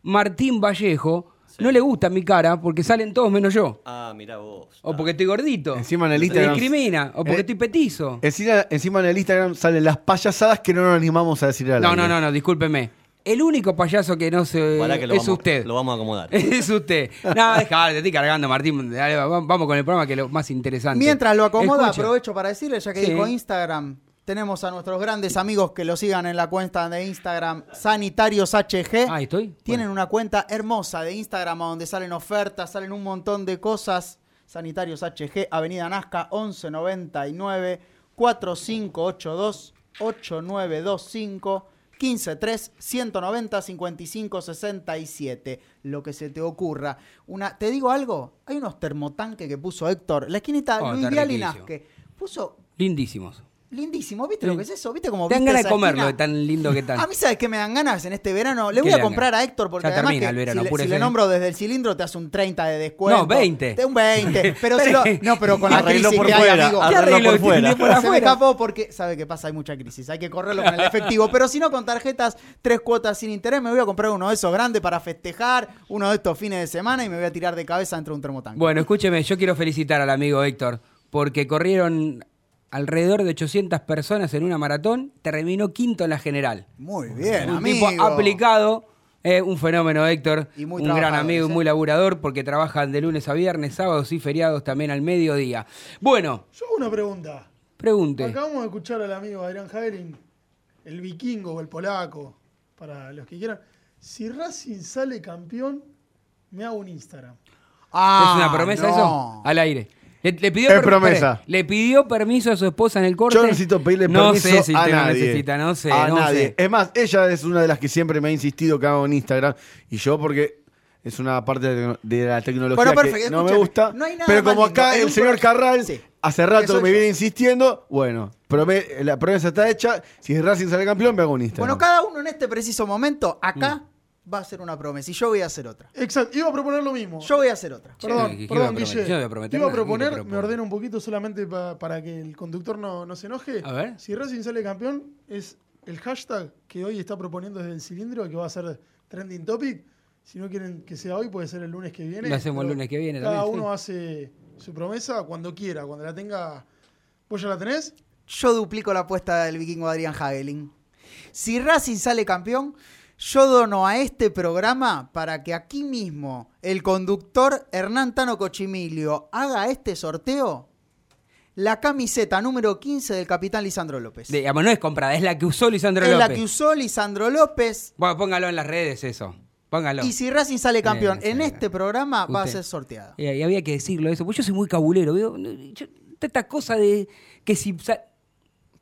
Martín Vallejo no le gusta mi cara porque salen todos menos yo. Ah, mira vos. O porque estoy gordito. Encima en el Instagram- discrimina. O porque Eh, estoy petizo. Encima, encima en el Instagram salen las payasadas que no nos animamos a decir al No, no, no, no, discúlpeme. El único payaso que no se. Pará que lo es vamos, usted. Lo vamos a acomodar. [laughs] Es usted. No, deja, te estoy cargando, Martín. Dale, vamos con el programa que es lo más interesante. Mientras lo acomoda, Escucha. aprovecho para decirle, ya que Sí. dijo Instagram, tenemos a nuestros grandes amigos que lo sigan en la cuenta de Instagram Sanitarios HG. Ahí estoy. Tienen una cuenta hermosa de Instagram donde salen ofertas, salen un montón de cosas. Sanitarios HG, Avenida Nazca, 1199 4582 8925 153 190 55 67. Lo que se te ocurra. Una, ¿Te digo algo? Hay unos termotanques que puso Héctor. La esquinita Oh, Luis Vial y. Nazque. Puso Lindísimos. Lindísimo. ¿Viste lo que es eso? ¿Viste cómo Te dan ganas de comerlo de tan lindo que están. A mí, ¿sabes qué me dan ganas en este verano? Le ¿Qué voy a comprar a Héctor porque Ya además termina que el verano, si, le, si le nombro desde el cilindro te hace un 30 de descuento. No, 20. De un 20. Pero si lo- [laughs] no, pero con la Arreglo crisis por que hay, fuera, amigo. arreglo por fuera. por Se me escapó porque, ¿sabe qué pasa? Hay mucha crisis. Hay que correrlo con el efectivo. Pero si no, con tarjetas, tres cuotas sin interés, me voy a comprar uno de esos grandes para festejar, uno de estos fines de semana y me voy a tirar de cabeza dentro de un termotanque. Bueno, escúcheme, yo quiero felicitar al amigo Héctor porque corrieron alrededor de 800 personas en una maratón, terminó quinto en la general. Muy bien, un amigo. tipo aplicado, eh, un fenómeno Héctor, Y muy un gran amigo y muy laburador porque trabajan de lunes a viernes, sábados y feriados también al mediodía. Bueno, Yo hago una pregunta. pregunte. Acabamos de escuchar al amigo Adrián Javelin, el vikingo o el polaco, para los que quieran. Si Racing sale campeón, me hago un Instagram. Ah, ¿Es una promesa no. eso? Al aire. Le, le pidió Es promesa. Le pidió permiso a su esposa en el corte. Yo no necesito pedirle no permiso sé si a usted lo nadie. necesita, no sé, a no nadie. sé. Es más, ella es una de las que siempre me ha insistido que hago en Instagram. Y yo porque es una parte de, la tecnología Bueno, que perfecto, no me gusta. no hay nada pero como acá el señor Carral Sí, hace rato me yo. viene insistiendo, bueno, la promesa está hecha. Si Racing sale campeón, me hago un Instagram. Bueno, cada uno en este preciso momento, acá, va a ser una promesa y yo voy a hacer otra. Exacto, iba a proponer lo mismo. Yo voy a hacer otra. Perdón, ¿qué- qué perdón, iba a prometer? Guille. Yo voy a prometer iba a nada, ¿qué te proponer, me ordeno un poquito solamente pa- para que el conductor no, no se enoje. A ver. Si Racing sale campeón, es el hashtag que hoy está proponiendo desde el cilindro, que va a ser trending topic. Si no quieren que sea hoy, puede ser el lunes que viene. Lo hacemos el lunes que viene Cada también, uno sí. hace su promesa cuando quiera, cuando la tenga. ¿Vos ya la tenés? Yo duplico la apuesta del vikingo Adrián Hagelin. Si Racing sale campeón, yo dono a este programa para que aquí mismo el conductor Hernán Tano Cochimilio haga este sorteo la camiseta número 15 del capitán Lisandro López. Digamos, no es comprada, es la que usó Lisandro es López. la que usó Lisandro López. Bueno, póngalo en las redes eso. Póngalo. Y si Racing sale campeón Eh, en este programa, va a ser sorteada. Y, y había que decirlo eso, porque yo soy muy cabulero. Yo- esta cosa de que si...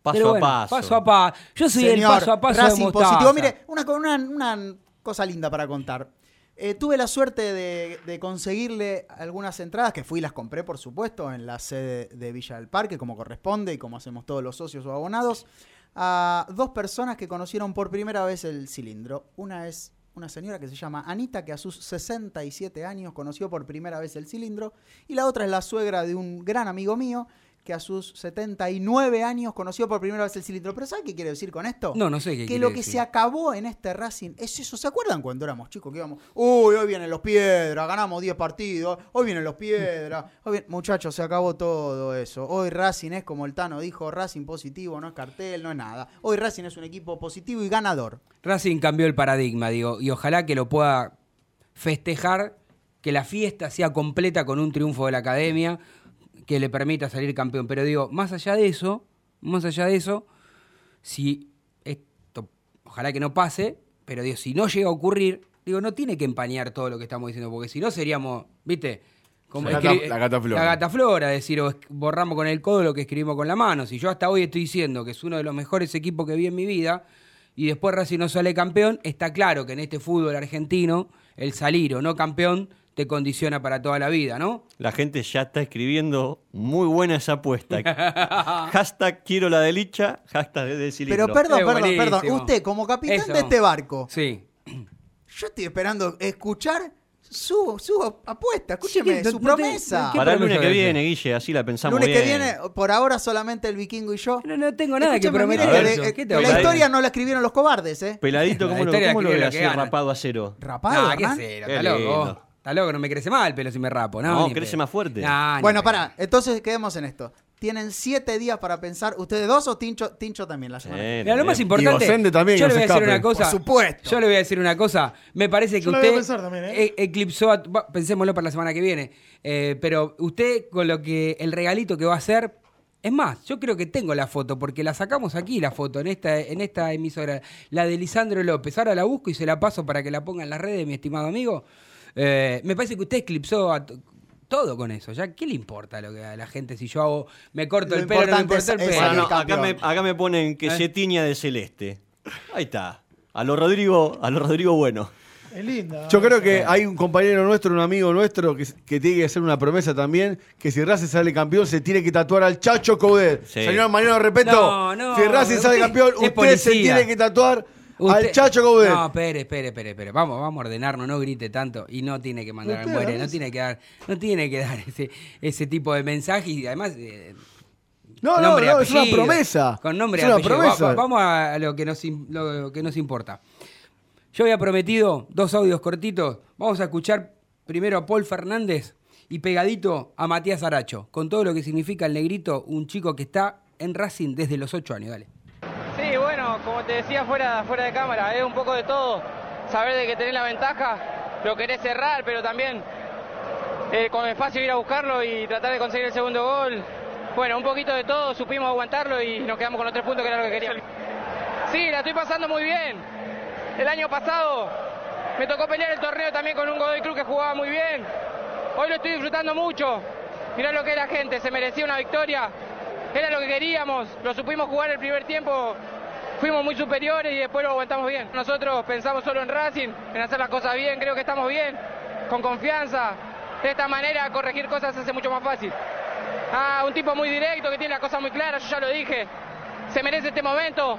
Paso Pero a paso. Paso a paso. Yo soy el paso a paso Racing de mostaza. positivo. Mire, una, una, una cosa linda para contar. Eh, tuve la suerte de, de conseguirle algunas entradas, que fui y las compré, por supuesto, en la sede de Villa del Parque, como corresponde y como hacemos todos los socios o abonados, a dos personas que conocieron por primera vez el cilindro. Una es una señora que se llama Anita, que a sus 67 años conoció por primera vez el cilindro, y la otra es la suegra de un gran amigo mío, que a sus 79 años conoció por primera vez el cilindro. Pero ¿sabe qué quiere decir con esto? No, no sé qué Que lo que decir. se acabó en este Racing es eso. ¿Se acuerdan cuando éramos chicos que íbamos? Uy, hoy vienen los piedras, ganamos 10 partidos, hoy vienen los piedras. [laughs] Hoy Muchachos, se acabó todo eso. Hoy Racing es como el Tano dijo, Racing positivo, no es cartel, no es nada. Hoy Racing es un equipo positivo y ganador. Racing cambió el paradigma, digo, y ojalá que lo pueda festejar, que la fiesta sea completa con un triunfo de la academia, que le permita salir campeón. Pero digo, más allá de eso, más allá de eso, si esto, ojalá que no pase, pero digo, si no llega a ocurrir, digo, no tiene que empañar todo lo que estamos diciendo, porque si no seríamos, ¿viste? Como La gata- la gataflora. La decir, o borramos con el codo lo que escribimos con la mano. Si yo hasta hoy estoy diciendo que es uno de los mejores equipos que vi en mi vida, y después Racing no sale campeón, está claro que en este fútbol argentino, el salir o no campeón te condiciona para toda la vida, ¿no? La gente ya está escribiendo muy buena esa apuesta. [laughs] hashtag quiero la delicha, hashtag de cilindro. Pero perdón, Es perdón, perdón. Usted, como capitán Eso. de este barco, Sí. yo estoy esperando escuchar su, su apuesta. Escúcheme, Sí, su no- no te- promesa. ¿qué Para el lunes que viene, Guille, así la pensamos lunes que viene, por ahora solamente el vikingo y yo. No, no tengo nada que prometer. ver, que yo- de- ¿qué que te voy a la historia no la escribieron los cobardes, ¿eh? Peladito, La ¿cómo lo, historia cómo lo escribe voy a la que hacer gana. rapado a cero? Rapado, Ah, ¿qué cero? Está loco. Está loco, no me crece mal el pelo si me rapo, ¿no? No, crece más fuerte. Ni Bueno, pará. Entonces quedemos en esto. Tienen siete días para pensar. ¿Ustedes dos o Tincho, Tincho también la semana? Mira, lo más importante. Sende también, yo que le voy a se decir una cosa. Por supuesto. Yo le voy a decir una cosa. Me parece que Yo voy a usted pensar también, ¿eh? e- eclipsó. A, va, pensémoslo para la semana que viene. Eh, pero usted, con lo que. El regalito que va a hacer. Es más, yo creo que tengo la foto, porque la sacamos aquí, la foto, en esta, en esta emisora. La de Lisandro López. Ahora la busco y se la paso para que la ponga en las redes, mi estimado amigo. Eh, me parece que usted eclipsó a todo con eso. ¿Ya qué le importa lo que a la gente si yo hago, me corto Lo el pelo, no me importa el pelo? Acá, me, campeón. acá me ponen que ¿Eh? se tiña de celeste. Ahí está. A lo Rodrigo, a lo Rodrigo bueno. Es linda. Yo creo que hay un compañero nuestro, un amigo nuestro, que, que tiene que hacer una promesa también, que si Racing sale campeón se tiene que tatuar al Chacho Coudet. Sí. Señor Mariano Repeto, No, no, si Racing sale campeón, usted se tiene que tatuar al Chacho. No, espere, espere, espere, espere. Vamos, vamos a ordenarnos, no grite tanto y no tiene que mandar al muere, no tiene que dar, no tiene que dar ese, ese tipo de mensajes y además eh, no, no, no, es una promesa. Con nombre es una apellido. promesa. Va- vamos a lo que nos lo que nos importa. Yo había prometido dos audios cortitos. Vamos a escuchar primero a Paul Fernández y pegadito a Matías Aracho, con todo lo que significa el negrito, un chico que está en Racing desde los ocho años. Dale. Como te decía fuera, fuera de cámara, es un poco de todo. Saber de que tenés la ventaja, lo querés cerrar, pero también eh, con espacio ir a buscarlo y tratar de conseguir el segundo gol. Bueno, un poquito de todo, supimos aguantarlo y nos quedamos con los tres puntos que era lo que queríamos. Sí, la estoy pasando muy bien. El año pasado me tocó pelear el torneo también con un Godoy Cruz que jugaba muy bien. Hoy lo estoy disfrutando mucho. Mirá lo que es la gente, se merecía una victoria. Era lo que queríamos, lo supimos jugar el primer tiempo, fuimos muy superiores y después lo aguantamos bien. Nosotros pensamos solo en Racing, en hacer las cosas bien, creo que estamos bien, con confianza. De esta manera corregir cosas se hace mucho más fácil. Ah, un tipo muy directo que tiene las cosas muy claras, yo ya lo dije. Se merece este momento.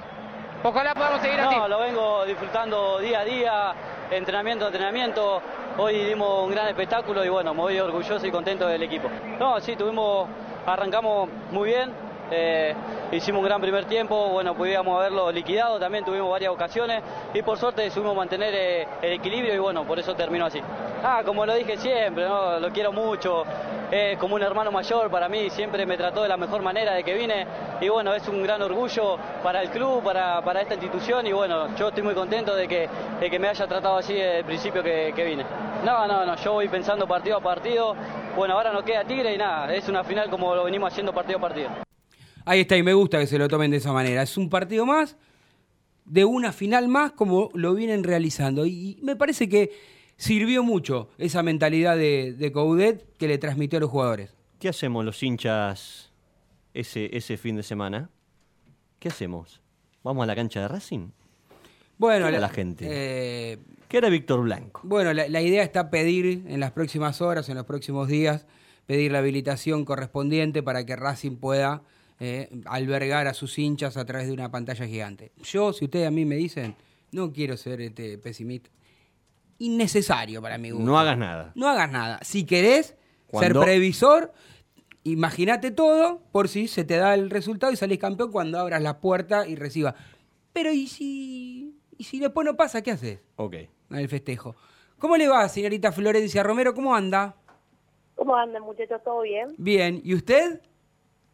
Ojalá podamos seguir así. No, lo vengo disfrutando día a día. entrenamiento, entrenamiento. Hoy dimos un gran espectáculo y bueno, me voy orgulloso y contento del equipo. No, sí, tuvimos, arrancamos muy bien, eh, hicimos un gran primer tiempo, bueno, pudimos haberlo liquidado, también tuvimos varias ocasiones y por suerte supimos mantener eh, el equilibrio y bueno, por eso terminó así. Ah, como lo dije siempre, ¿no? lo quiero mucho, es como un hermano mayor para mí, siempre me trató de la mejor manera de que vine y bueno, es un gran orgullo para el club, para, para esta institución y bueno, yo estoy muy contento de que, de que me haya tratado así desde el principio que, vine. No, no, no, yo voy pensando partido a partido, bueno, ahora nos queda Tigre y nada, es una final como lo venimos haciendo partido a partido. Ahí está, y me gusta que se lo tomen de esa manera. Es un partido más, de una final más, como lo vienen realizando. Y me parece que sirvió mucho esa mentalidad de, de Coudet que le transmitió a los jugadores. ¿Qué hacemos los hinchas ese, ese fin de semana? ¿Qué hacemos? ¿Vamos a la cancha de Racing? Bueno, ¿Qué la gente? eh, ¿Qué era Víctor Blanco? Bueno, la, la idea está pedir en las próximas horas, en los próximos días, pedir la habilitación correspondiente para que Racing pueda eh, albergar a sus hinchas a través de una pantalla gigante. Yo, si ustedes a mí me dicen, no quiero ser este pesimista, innecesario para mi gusto. No hagas nada. No hagas nada. Si querés ser previsor, imagínate todo por si se te da el resultado y salís campeón cuando abras la puerta y recibas. Pero ¿y si, y si después no pasa? ¿Qué haces? Ok. en el festejo. ¿Cómo le va, señorita Florencia Romero? ¿Cómo anda? ¿Cómo andan, muchachos? ¿Todo bien? Bien. ¿Y usted?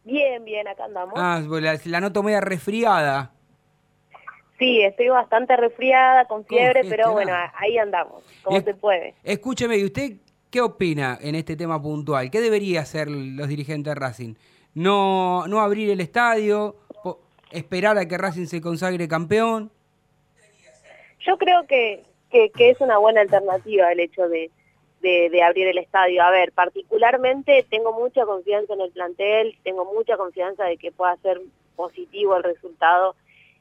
Bien, bien, acá andamos. Ah, pues la, la noto media resfriada. Sí, estoy bastante resfriada, con fiebre, pero Congestionada. bueno, ahí andamos, como Es- se puede. Escúcheme, ¿y usted qué opina en este tema puntual? ¿Qué debería hacer los dirigentes de Racing? ¿No, no abrir el estadio? Po- ¿Esperar a que Racing se consagre campeón? Yo creo que, que, que es una buena alternativa el hecho de, de, abrir el estadio. A ver, particularmente tengo mucha confianza en el plantel, tengo mucha confianza de que pueda ser positivo el resultado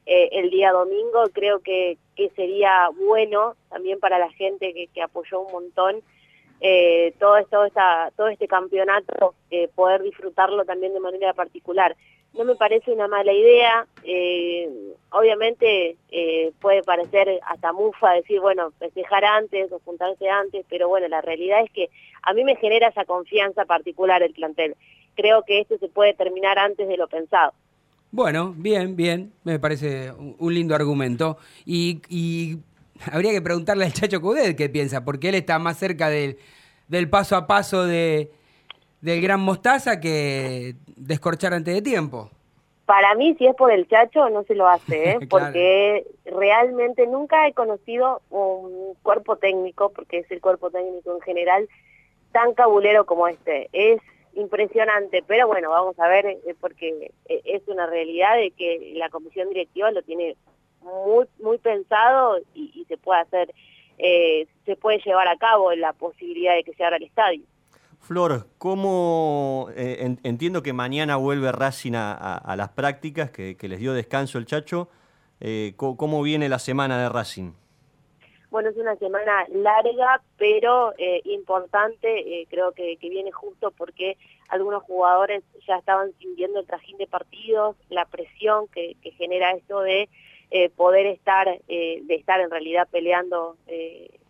eh, el día domingo. Creo que, que sería bueno también para la gente que, apoyó un montón eh, todo, esta, todo este campeonato, eh, poder disfrutarlo también de manera particular. No me parece una mala idea, eh, obviamente eh, puede parecer hasta mufa decir, bueno, festejar antes o juntarse antes, pero bueno, la realidad es que a mí me genera esa confianza particular el plantel. Creo que esto se puede terminar antes de lo pensado. Bueno, bien, bien. Me parece un, lindo argumento. Y, y habría que preguntarle al Chacho Coudet qué piensa, porque él está más cerca del, del paso a paso de, del Gran Mostaza que descorchar antes de tiempo. Para mí, si es por el chacho, no se lo hace, ¿eh? [laughs] Claro. porque realmente nunca he conocido un cuerpo técnico, porque es el cuerpo técnico en general, tan cabulero como este. Es impresionante, pero bueno, vamos a ver, eh, porque eh, es una realidad de que la comisión directiva lo tiene muy, muy pensado y, y se puede hacer, eh, se puede llevar a cabo la posibilidad de que se abra el estadio. Flor, ¿cómo eh, en- entiendo que mañana vuelve Racing a, las prácticas, que, les dio descanso el Chacho? Eh, ¿Cómo viene la semana de Racing? Bueno, es una semana larga, pero eh, importante. eh, creo que, que viene justo porque algunos jugadores ya estaban sintiendo el trajín de partidos, la presión que, que genera esto de poder estar, de estar en realidad peleando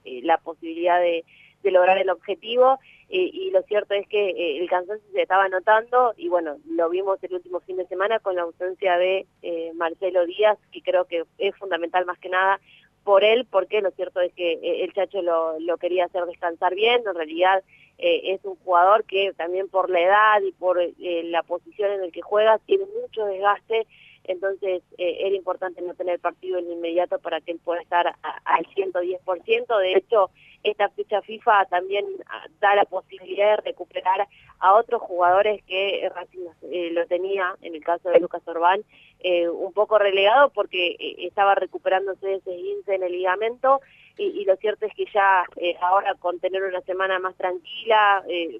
la posibilidad de, de lograr el objetivo. eh, y lo cierto es que eh, el cansancio se estaba notando y bueno, lo vimos el último fin de semana con la ausencia de eh, Marcelo Díaz, que creo que es fundamental más que nada por él, porque lo cierto es que el Chacho lo, lo quería hacer descansar bien, en realidad es un jugador que también por la edad y por la posición en el que juega tiene mucho desgaste, entonces eh, era importante no tener partido en inmediato para que él pueda estar al 110%, de hecho esta fecha FIFA también ah, da la posibilidad de recuperar a otros jugadores que Racing eh, lo tenía, en el caso de Lucas Orbán, eh, un poco relegado porque eh, estaba recuperándose de ese esguince en el ligamento. Y, lo cierto es que ya eh, ahora con tener una semana más tranquila, eh,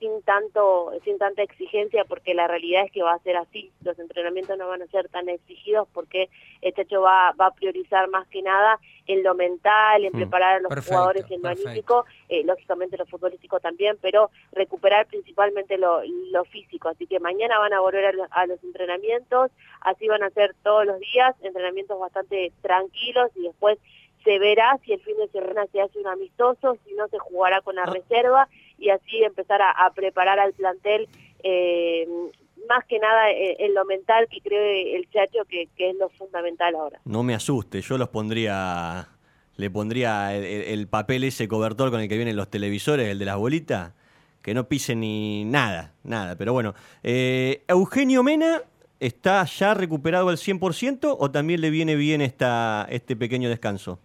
sin tanto sin tanta exigencia porque la realidad es que va a ser así. Los entrenamientos no van a ser tan exigidos porque el Chacho va, va a priorizar más que nada en lo mental en Mm, preparar a los perfecto, jugadores en lo anímico eh, lógicamente lo futbolístico también pero recuperar principalmente lo, lo físico. Así que mañana van a volver a, lo- a los entrenamientos así van a ser todos los días entrenamientos bastante tranquilos y después se verá si el fin de semana se hace un amistoso, si no se jugará con la reserva y así empezar a, a preparar al plantel eh, más que nada en, en lo mental que cree el Chacho que, que es lo fundamental ahora. No me asuste, yo los pondría, le pondría el, el- el papel ese cobertor con el que vienen los televisores, el de las bolitas, que no pise ni nada, nada. Pero bueno, eh, Eugenio Mena está ya recuperado al 100% o también le viene bien esta, este pequeño descanso.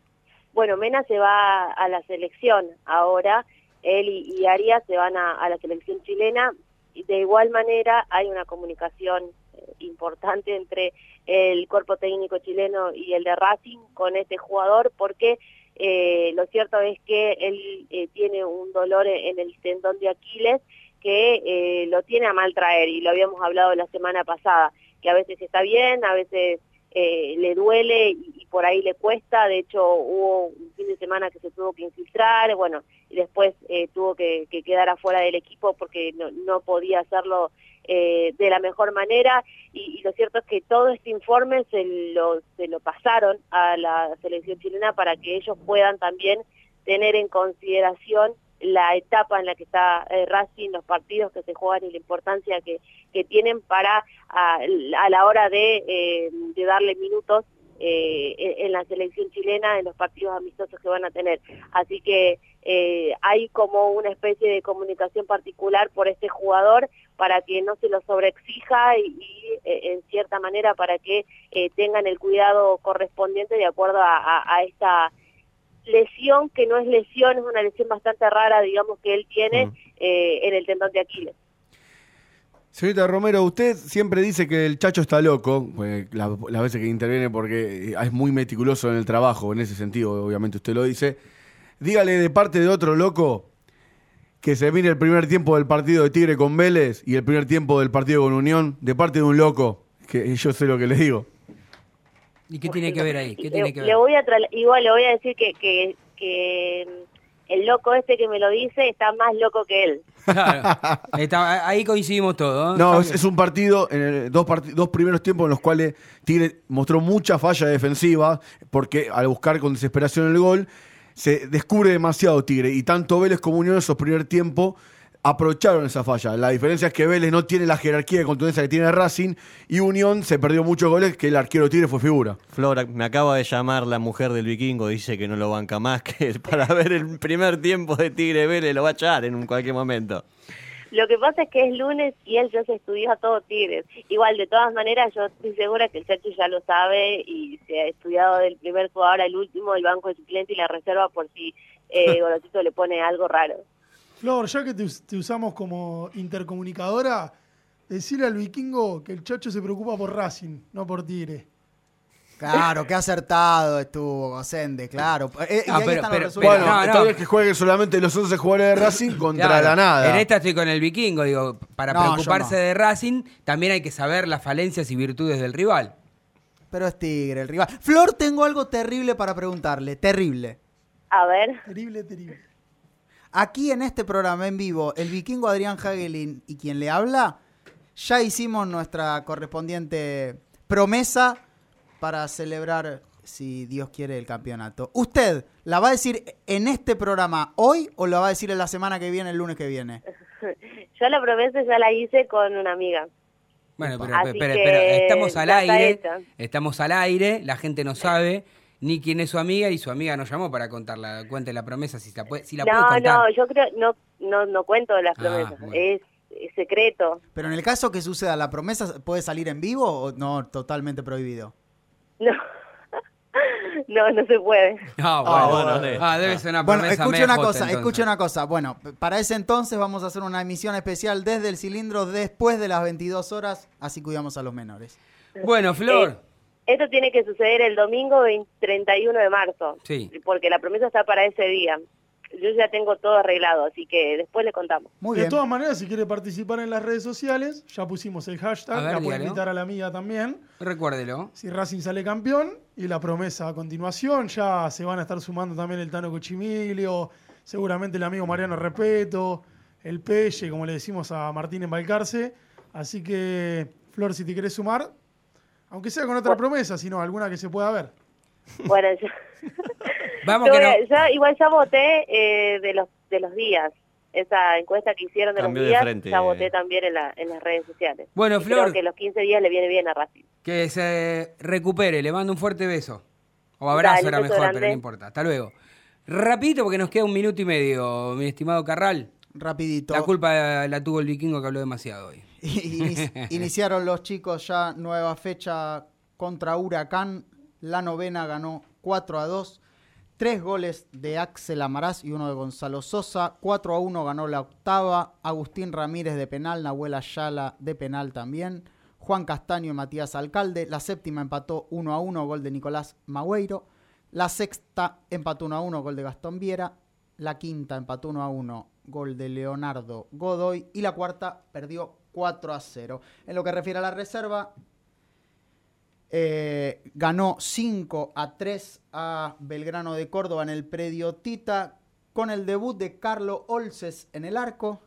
Bueno, Mena se va a la selección ahora, él y, y Arias se van a, la selección chilena. Y de igual manera hay una comunicación eh, importante entre el cuerpo técnico chileno y el de Racing con este jugador porque eh, lo cierto es que él eh, tiene un dolor en el tendón de Aquiles que lo tiene a mal traer y lo habíamos hablado la semana pasada, que a veces está bien, a veces eh, le duele y, por ahí le cuesta, de hecho hubo un fin de semana que se tuvo que infiltrar, bueno, y después eh, tuvo que, que quedar afuera del equipo porque no, no podía hacerlo eh, de la mejor manera. Y, y lo cierto es que todo este informe se lo, se lo pasaron a la selección chilena para que ellos puedan también tener en consideración la etapa en la que está eh, Racing, los partidos que se juegan y la importancia que, que tienen para a, a la hora de, eh, de darle minutos eh, en, en la selección chilena en los partidos amistosos que van a tener. Así que hay como una especie de comunicación particular por este jugador para que no se lo sobreexija y, en cierta manera para que tengan el cuidado correspondiente de acuerdo a, a- a esta lesión que no es lesión, es una lesión bastante rara, digamos, que él tiene eh, en el tendón de Aquiles. Señorita Romero, usted siempre dice que el Chacho está loco, pues, la- las veces que interviene porque es muy meticuloso en el trabajo, en ese sentido, obviamente usted lo dice. Dígale de parte de otro loco que se mire el primer tiempo del partido de Tigre con Vélez y el primer tiempo del partido con Unión, de parte de un loco, que yo sé lo que le digo. ¿Y qué tiene que ver ahí? ¿Qué Le, tiene que le ver? voy a trasla- igual le voy a decir que, que, que el loco este que me lo dice está más loco que él. [laughs] Claro. Está- ahí coincidimos todos. No, es, es un partido, en el- dos, parti- dos primeros tiempos en los cuales Tigre mostró mucha falla defensiva, porque al buscar con desesperación el gol, se descubre demasiado Tigre. Y tanto Vélez como Unión en esos primer tiempos aprovecharon esa falla. La diferencia es que Vélez no tiene la jerarquía de contundencia que tiene Racing, y Unión se perdió muchos goles que el arquero de Tigre fue figura. Flora, me acaba de llamar la mujer del vikingo, dice que no lo banca más, que [laughs] para ver el primer tiempo de Tigre Vélez lo va a echar en un cualquier momento. Lo que pasa es que es lunes y él ya se estudió a todo Tigres. Igual, de todas maneras, yo estoy segura que el Chacho ya lo sabe y se ha estudiado del primer jugador al último, el banco de suplente y la reserva por si eh, [laughs] Gorosito le pone algo raro. Flor, ya que te, us- te usamos como intercomunicadora, decirle al vikingo que el Chacho se preocupa por Racing, no por Tigre. Claro, qué acertado estuvo Gosende, claro. Eh, y Ah, ahí pero- están pero- los Bueno, resultados. está bien que jueguen solamente los 11 jugadores de Racing contra Claro, la nada. En esta estoy con el vikingo, digo, para No, preocuparse no. de Racing, también hay que saber las falencias y virtudes del rival. Pero es Tigre, el rival. Flor, tengo algo terrible para preguntarle, terrible. A ver. Terrible, terrible. Aquí en este programa en vivo, el vikingo Adrián Hagelin y quien le habla, ya hicimos nuestra correspondiente promesa para celebrar, si Dios quiere, el campeonato. ¿Usted la va a decir en este programa hoy o la va a decir en la semana que viene, el lunes que viene? [laughs] Yo la promesa ya la hice con una amiga. Bueno, pero, pero- que pero estamos al aire, estamos al aire, la gente no sabe ni quién es su amiga y su amiga nos llamó para contarla, cuente la promesa si la puede, si la puede No, contar. no, yo creo, no, no, no cuento las Ah, promesas, bueno. es, es secreto. Pero en el caso que suceda la promesa, ¿puede salir en vivo o no totalmente prohibido? No, [laughs] no, no se puede. Ah, Ah, bueno. bueno. Ah, debe ser una Bueno, promesa escuche una cosa, entonces. escuche una cosa. Bueno, para ese entonces vamos a hacer una emisión especial desde el cilindro después de las 22 horas, así cuidamos a los menores. Bueno, Flor. Eh, esto tiene que suceder el domingo 20 31 de marzo, Sí. porque la promesa está para ese día. Yo ya tengo todo arreglado, así que después le contamos. de todas maneras, si quiere participar en las redes sociales, ya pusimos el hashtag, ver, la puede invitar a la amiga también. Recuérdelo. Si Racing sale campeón y la promesa a continuación, ya se van a estar sumando también el Tano Cochimilio, seguramente el amigo Mariano Repeto, el Pelle, como le decimos a Martín en Balcarce. Así que, Flor, si te querés sumar, aunque sea con otra promesa, sino alguna que se pueda ver. Bueno, yo, [laughs] Vamos Yo que no. ya- igual ya voté eh, de los de los días. Esa encuesta que hicieron de los de días, frente. ya voté también en, la, en las redes sociales. Bueno, Y Flor. Creo que los 15 días le viene bien a Racing. Que se recupere, le mando un fuerte beso. O abrazo Dale, era mejor, pero no importa. Hasta luego. Rapidito porque nos queda un minuto y medio, mi estimado Carral. Rapidito. La culpa la tuvo el vikingo que habló demasiado hoy. [laughs] Inici- Iniciaron los chicos ya nueva fecha contra Huracán. La novena ganó 4 a 2. Tres goles de Axel Amaraz y uno de Gonzalo Sosa. 4 a 1 ganó la octava. Agustín Ramírez de penal. Nahuel Ayala de penal también. Juan Castaño y Matías Alcalde. La séptima empató 1 a 1. Gol de Nicolás Magüeiro. La sexta empató 1 a 1. Gol de Gastón Viera. La quinta empató 1 a 1. Gol de Leonardo Godoy. Y la cuarta perdió 4 a 0. En lo que refiere a la reserva, eh, ganó 5 a 3 a Belgrano de Córdoba en el predio Tita, con el debut de Carlo Olces en el arco,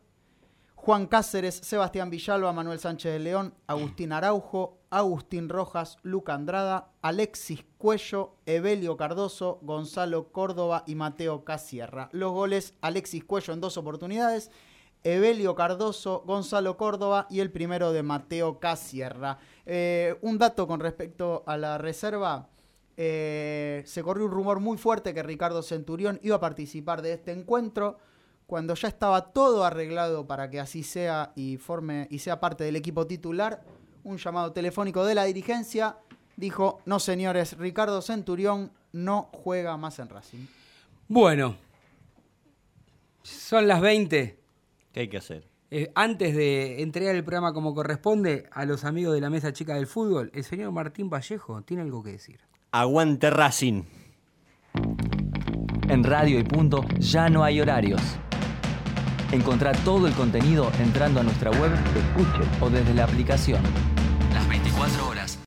Juan Cáceres, Sebastián Villalba, Manuel Sánchez de León, Agustín Araujo, Agustín Rojas, Luca Andrada, Alexis Cuello, Evelio Cardoso, Gonzalo Córdoba y Mateo Casierra. Los goles, Alexis Cuello en dos oportunidades, Evelio Cardoso, Gonzalo Córdoba y el primero de Mateo Casierra. Eh, un dato con respecto a la reserva. eh, se corrió un rumor muy fuerte que Ricardo Centurión iba a participar de este encuentro cuando ya estaba todo arreglado para que así sea y forme y sea parte del equipo titular. Un llamado telefónico de la dirigencia dijo: No, señores, Ricardo Centurión no juega más en Racing. Bueno, son las 20. ¿Qué hay que hacer? Eh, antes de entregar el programa como corresponde a los amigos de la mesa chica del fútbol, el señor Martín Vallejo tiene algo que decir. Aguante Racing. En Radio y Punto ya no hay horarios. Encontrá todo el contenido entrando a nuestra web, escuche o desde la aplicación. Las 24 horas.